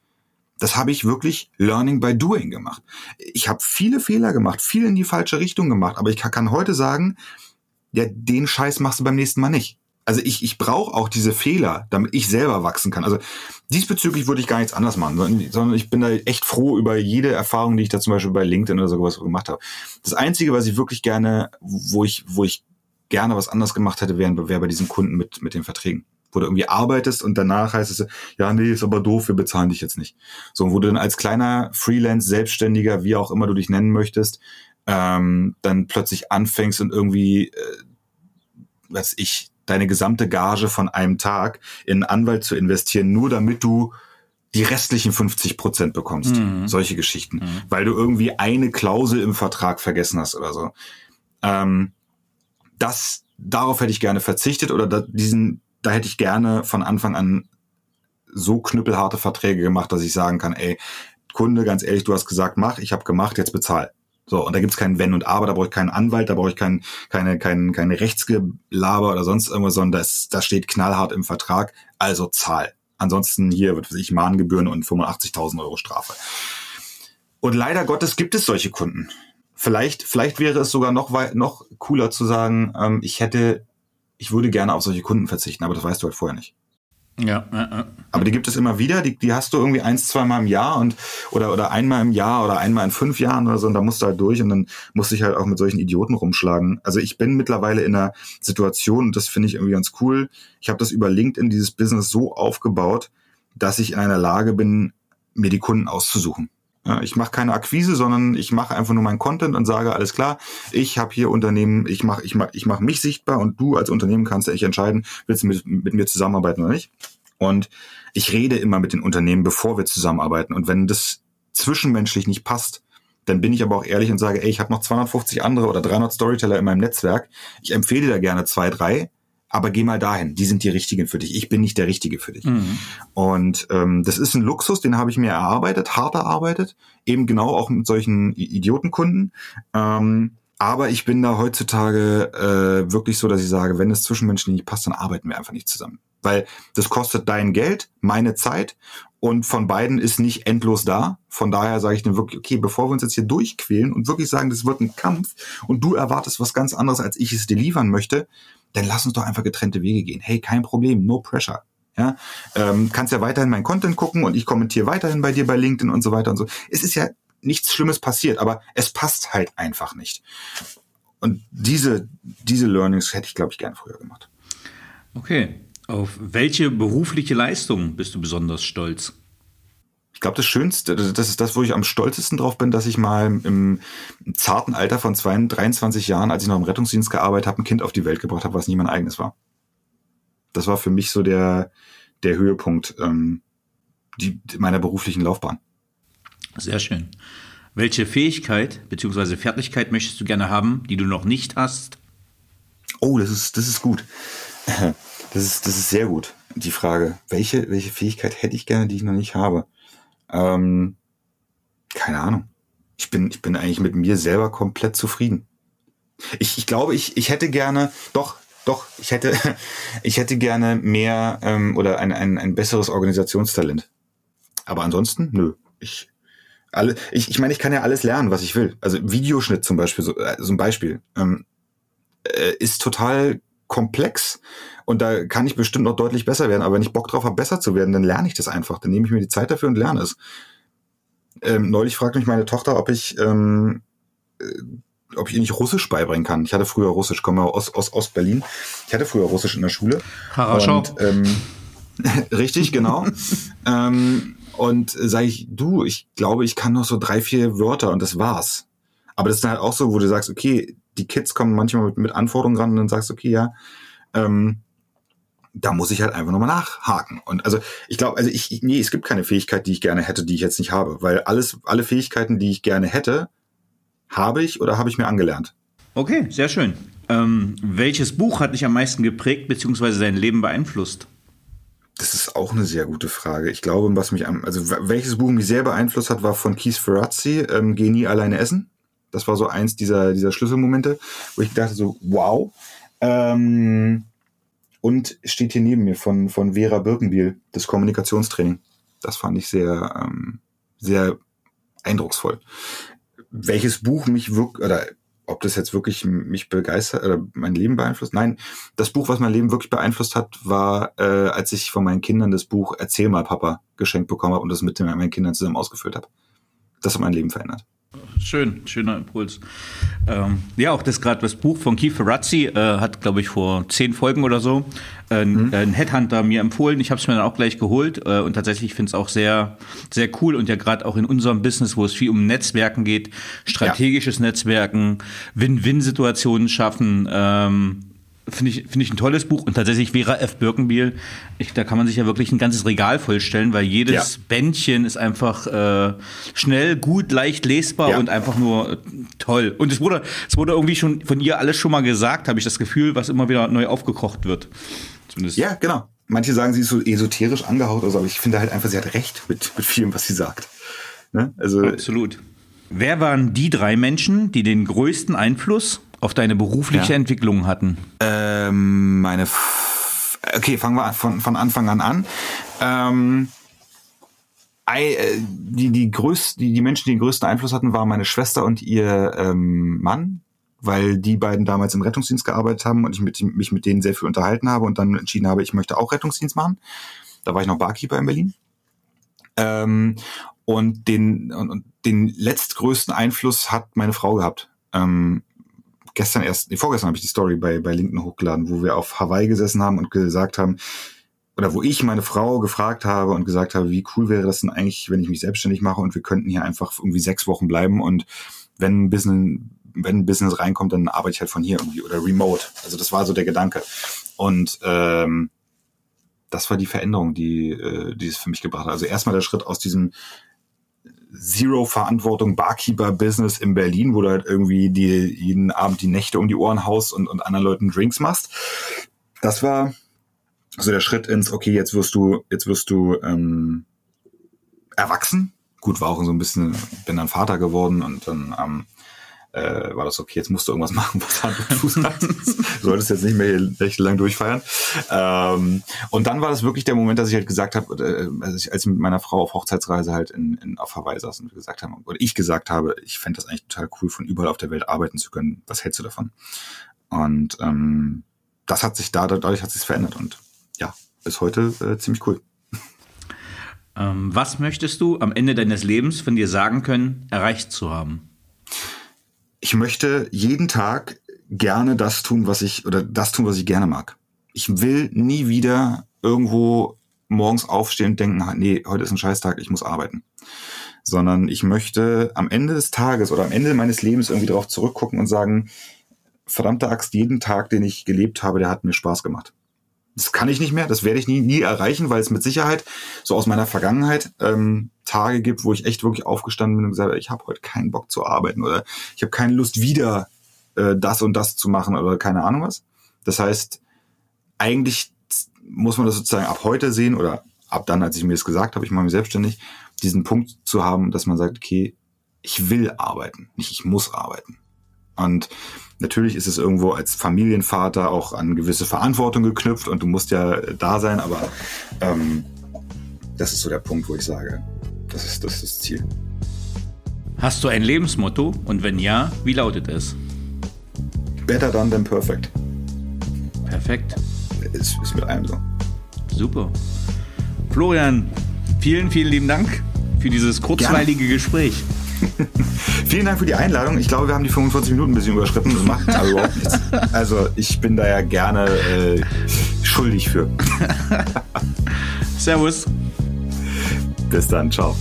Das habe ich wirklich Learning by Doing gemacht. Ich habe viele Fehler gemacht, viel in die falsche Richtung gemacht, aber ich kann heute sagen, ja, den Scheiß machst du beim nächsten Mal nicht also ich, ich brauche auch diese Fehler, damit ich selber wachsen kann. Also diesbezüglich würde ich gar nichts anders machen, sondern ich bin da echt froh über jede Erfahrung, die ich da zum Beispiel bei LinkedIn oder sowas gemacht habe. Das Einzige, was ich wirklich gerne, wo ich, wo ich gerne was anders gemacht hätte, wäre wär bei diesen Kunden mit, mit den Verträgen. Wo du irgendwie arbeitest und danach heißt es, ja, nee, ist aber doof, wir bezahlen dich jetzt nicht. So, wo du dann als kleiner Freelance, Selbstständiger, wie auch immer du dich nennen möchtest, ähm, dann plötzlich anfängst und irgendwie, äh, was ich, deine gesamte Gage von einem Tag in einen Anwalt zu investieren, nur damit du die restlichen 50 Prozent bekommst. Mhm. Solche Geschichten. Mhm. Weil du irgendwie eine Klausel im Vertrag vergessen hast oder so. Ähm, das, darauf hätte ich gerne verzichtet oder da, diesen, da hätte ich gerne von Anfang an so knüppelharte Verträge gemacht, dass ich sagen kann, ey, Kunde, ganz ehrlich, du hast gesagt, mach, ich habe gemacht, jetzt bezahl. So, und da gibt's kein Wenn und Aber, da brauche ich keinen Anwalt, da brauche ich kein, keine, kein, keine Rechtsgelaber oder sonst irgendwas, sondern das, das steht knallhart im Vertrag, also Zahl. Ansonsten hier wird ich Mahngebühren und 85.000 Euro Strafe. Und leider Gottes gibt es solche Kunden. Vielleicht, vielleicht wäre es sogar noch noch cooler zu sagen, ähm, ich hätte, ich würde gerne auf solche Kunden verzichten, aber das weißt du halt vorher nicht. Ja, ja, ja. Aber die gibt es immer wieder, die, die hast du irgendwie eins, zweimal im Jahr und oder oder einmal im Jahr oder einmal in fünf Jahren oder so und da musst du halt durch und dann musst du dich halt auch mit solchen Idioten rumschlagen. Also ich bin mittlerweile in einer Situation, und das finde ich irgendwie ganz cool, ich habe das über LinkedIn, dieses Business so aufgebaut, dass ich in einer Lage bin, mir die Kunden auszusuchen. Ich mache keine Akquise, sondern ich mache einfach nur meinen Content und sage, alles klar, ich habe hier Unternehmen, ich mache ich mach, ich mach mich sichtbar und du als Unternehmen kannst ja echt entscheiden, willst du mit, mit mir zusammenarbeiten oder nicht. Und ich rede immer mit den Unternehmen, bevor wir zusammenarbeiten. Und wenn das zwischenmenschlich nicht passt, dann bin ich aber auch ehrlich und sage, ey, ich habe noch 250 andere oder 300 Storyteller in meinem Netzwerk. Ich empfehle da gerne zwei, drei aber geh mal dahin, die sind die richtigen für dich. Ich bin nicht der Richtige für dich. Mhm. Und ähm, das ist ein Luxus, den habe ich mir erarbeitet, hart erarbeitet, eben genau auch mit solchen Idiotenkunden. Ähm, aber ich bin da heutzutage äh, wirklich so, dass ich sage, wenn es zwischenmenschlich nicht passt, dann arbeiten wir einfach nicht zusammen. Weil das kostet dein Geld, meine Zeit und von beiden ist nicht endlos da. Von daher sage ich dann wirklich, okay, bevor wir uns jetzt hier durchquälen und wirklich sagen, das wird ein Kampf und du erwartest was ganz anderes, als ich es dir liefern möchte, dann lass uns doch einfach getrennte Wege gehen. Hey, kein Problem, no pressure. Ja, ähm, kannst ja weiterhin meinen Content gucken und ich kommentiere weiterhin bei dir bei LinkedIn und so weiter und so. Es ist ja nichts Schlimmes passiert, aber es passt halt einfach nicht. Und diese, diese Learnings hätte ich, glaube ich, gern früher gemacht. Okay. Auf welche berufliche Leistung bist du besonders stolz? Glaube, das Schönste, das ist das, wo ich am stolzesten drauf bin, dass ich mal im, zarten Alter von 22, 23 Jahren, als ich noch im Rettungsdienst gearbeitet habe, ein Kind auf die Welt gebracht habe, was nie mein eigenes war. Das war für mich so der, der Höhepunkt ähm, die, meiner beruflichen Laufbahn. Sehr schön. Welche Fähigkeit bzw. Fertigkeit möchtest du gerne haben, die du noch nicht hast? Oh, das ist, das ist gut. Das ist, das ist sehr gut, die Frage. Welche, welche Fähigkeit hätte ich gerne, die ich noch nicht habe? Ähm, keine Ahnung. Ich bin, ich bin eigentlich mit mir selber komplett zufrieden. Ich, ich glaube, ich, ich hätte gerne, doch, doch, ich hätte, ich hätte gerne mehr ähm, oder ein, ein, ein besseres Organisationstalent. Aber ansonsten, nö. Ich, alle, ich, ich meine, ich kann ja alles lernen, was ich will. Also Videoschnitt zum Beispiel, so, äh, so ein Beispiel, ähm, äh, ist total komplex und da kann ich bestimmt noch deutlich besser werden. Aber wenn ich Bock drauf habe, besser zu werden, dann lerne ich das einfach. Dann nehme ich mir die Zeit dafür und lerne es. Ähm, neulich fragte mich meine Tochter, ob ich ähm, äh, ob ich ihr nicht Russisch beibringen kann. Ich hatte früher Russisch, komme aus, aus Ost-Berlin. Ich hatte früher Russisch in der Schule. Harascho. Und, ähm, richtig, genau. ähm, und sage ich, du, ich glaube, ich kann noch so drei, vier Wörter und das war's. Aber das ist dann halt auch so, wo du sagst, okay, die Kids kommen manchmal mit, mit Anforderungen ran und dann sagst du, okay, ja, ähm, da muss ich halt einfach nochmal nachhaken. Und also ich glaube, also ich, nee, es gibt keine Fähigkeit, die ich gerne hätte, die ich jetzt nicht habe. Weil alles, alle Fähigkeiten, die ich gerne hätte, habe ich oder habe ich mir angelernt. Okay, sehr schön. Ähm, welches Buch hat dich am meisten geprägt bzw. dein Leben beeinflusst? Das ist auch eine sehr gute Frage. Ich glaube, was mich am, also welches Buch mich sehr beeinflusst hat, war von Keith Ferrazzi, ähm, Geh nie alleine essen. Das war so eins dieser, dieser Schlüsselmomente, wo ich dachte so, wow. Ähm, und steht hier neben mir von, von Vera Birkenbiel, das Kommunikationstraining. Das fand ich sehr, ähm, sehr eindrucksvoll. Welches Buch mich wirklich, oder ob das jetzt wirklich mich begeistert oder mein Leben beeinflusst. Nein, das Buch, was mein Leben wirklich beeinflusst hat, war, äh, als ich von meinen Kindern das Buch Erzähl mal Papa geschenkt bekommen habe und das mit meinen Kindern zusammen ausgefüllt habe. Das hat mein Leben verändert. Schön, schöner Impuls. Ähm, ja, auch das gerade das Buch von Keith Ferrazzi äh, hat, glaube ich, vor zehn Folgen oder so äh, mhm. ein Headhunter mir empfohlen. Ich habe es mir dann auch gleich geholt äh, und tatsächlich finde es auch sehr, sehr cool und ja gerade auch in unserem Business, wo es viel um Netzwerken geht, strategisches ja. Netzwerken, Win-Win-Situationen schaffen. Ähm, finde ich, finde ich ein tolles Buch und tatsächlich Vera F. Birkenbiel, ich, da kann man sich ja wirklich ein ganzes Regal vollstellen, weil jedes ja. Bändchen ist einfach äh, schnell, gut, leicht lesbar ja. und einfach nur äh, toll. Und es wurde, es wurde irgendwie schon von ihr alles schon mal gesagt, habe ich das Gefühl, was immer wieder neu aufgekocht wird. Zumindest. Ja, genau. Manche sagen, sie ist so esoterisch angehaucht, also, aber ich finde halt einfach, sie hat recht mit, mit vielem, was sie sagt. Ne? Also, Absolut. Wer waren die drei Menschen, die den größten Einfluss auf deine berufliche ja. Entwicklung hatten? Ähm, meine, F okay, fangen wir von, von Anfang an an. Ähm, äh, die, die, größten, die, die Menschen, die den größten Einfluss hatten, waren meine Schwester und ihr ähm, Mann, weil die beiden damals im Rettungsdienst gearbeitet haben und ich mit, mich mit denen sehr viel unterhalten habe und dann entschieden habe, ich möchte auch Rettungsdienst machen. Da war ich noch Barkeeper in Berlin. Ähm, und den, und, und den letztgrößten Einfluss hat meine Frau gehabt. Ähm, gestern erst, nee, vorgestern habe ich die Story bei, bei LinkedIn hochgeladen, wo wir auf Hawaii gesessen haben und gesagt haben, oder wo ich meine Frau gefragt habe und gesagt habe, wie cool wäre das denn eigentlich, wenn ich mich selbstständig mache und wir könnten hier einfach irgendwie sechs Wochen bleiben und wenn ein Business, wenn ein Business reinkommt, dann arbeite ich halt von hier irgendwie oder remote. Also das war so der Gedanke. Und ähm, das war die Veränderung, die, äh, die es für mich gebracht hat. Also erstmal der Schritt aus diesem Zero-Verantwortung Barkeeper-Business in Berlin, wo du halt irgendwie die, jeden Abend die Nächte um die Ohren haust und, und anderen Leuten Drinks machst. Das war so der Schritt ins, okay, jetzt wirst du, jetzt wirst du ähm, erwachsen. Gut, war auch so ein bisschen, bin dann Vater geworden und dann ähm, äh, war das okay, jetzt musst du irgendwas machen, was Hand und Fuß hat. du solltest jetzt nicht mehr hier recht lang durchfeiern. Ähm, und dann war das wirklich der Moment, dass ich halt gesagt habe, äh, als, ich, als ich mit meiner Frau auf Hochzeitsreise halt in, in, auf Hawaii saß und gesagt haben, oder ich gesagt habe, ich fände das eigentlich total cool, von überall auf der Welt arbeiten zu können. Was hältst du davon? Und ähm, das hat sich da, dadurch hat sich verändert und ja, bis heute äh, ziemlich cool. Ähm, was möchtest du am Ende deines Lebens von dir sagen können, erreicht zu haben? Ich möchte jeden Tag gerne das tun, was ich, oder das tun, was ich gerne mag. Ich will nie wieder irgendwo morgens aufstehen und denken, nee, heute ist ein Scheißtag, ich muss arbeiten. Sondern ich möchte am Ende des Tages oder am Ende meines Lebens irgendwie darauf zurückgucken und sagen, verdammte Axt, jeden Tag, den ich gelebt habe, der hat mir Spaß gemacht. Das kann ich nicht mehr, das werde ich nie, nie erreichen, weil es mit Sicherheit so aus meiner Vergangenheit ähm, Tage gibt, wo ich echt wirklich aufgestanden bin und gesagt habe, ich habe heute keinen Bock zu arbeiten oder ich habe keine Lust wieder äh, das und das zu machen oder keine Ahnung was. Das heißt, eigentlich muss man das sozusagen ab heute sehen oder ab dann, als ich mir das gesagt habe, ich mache mich selbstständig, diesen Punkt zu haben, dass man sagt, okay, ich will arbeiten, nicht ich muss arbeiten. Und natürlich ist es irgendwo als Familienvater auch an gewisse Verantwortung geknüpft und du musst ja da sein, aber ähm, das ist so der Punkt, wo ich sage, das ist das, ist das Ziel. Hast du ein Lebensmotto und wenn ja, wie lautet es? Better done than perfect. Perfekt. Ist, ist mit allem so. Super. Florian, vielen, vielen lieben Dank für dieses kurzweilige Gerne. Gespräch. Vielen Dank für die Einladung. Ich glaube, wir haben die 45 Minuten ein bisschen überschritten. Das macht aber überhaupt nichts. Also ich bin da ja gerne äh, schuldig für. Servus. Bis dann. Ciao.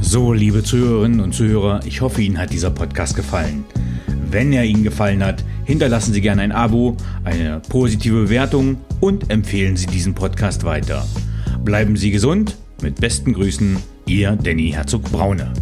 So, liebe Zuhörerinnen und Zuhörer, ich hoffe, Ihnen hat dieser Podcast gefallen. Wenn er Ihnen gefallen hat, hinterlassen Sie gerne ein Abo, eine positive Bewertung und empfehlen Sie diesen Podcast weiter. Bleiben Sie gesund. Mit besten Grüßen, Ihr Danny Herzog Braune.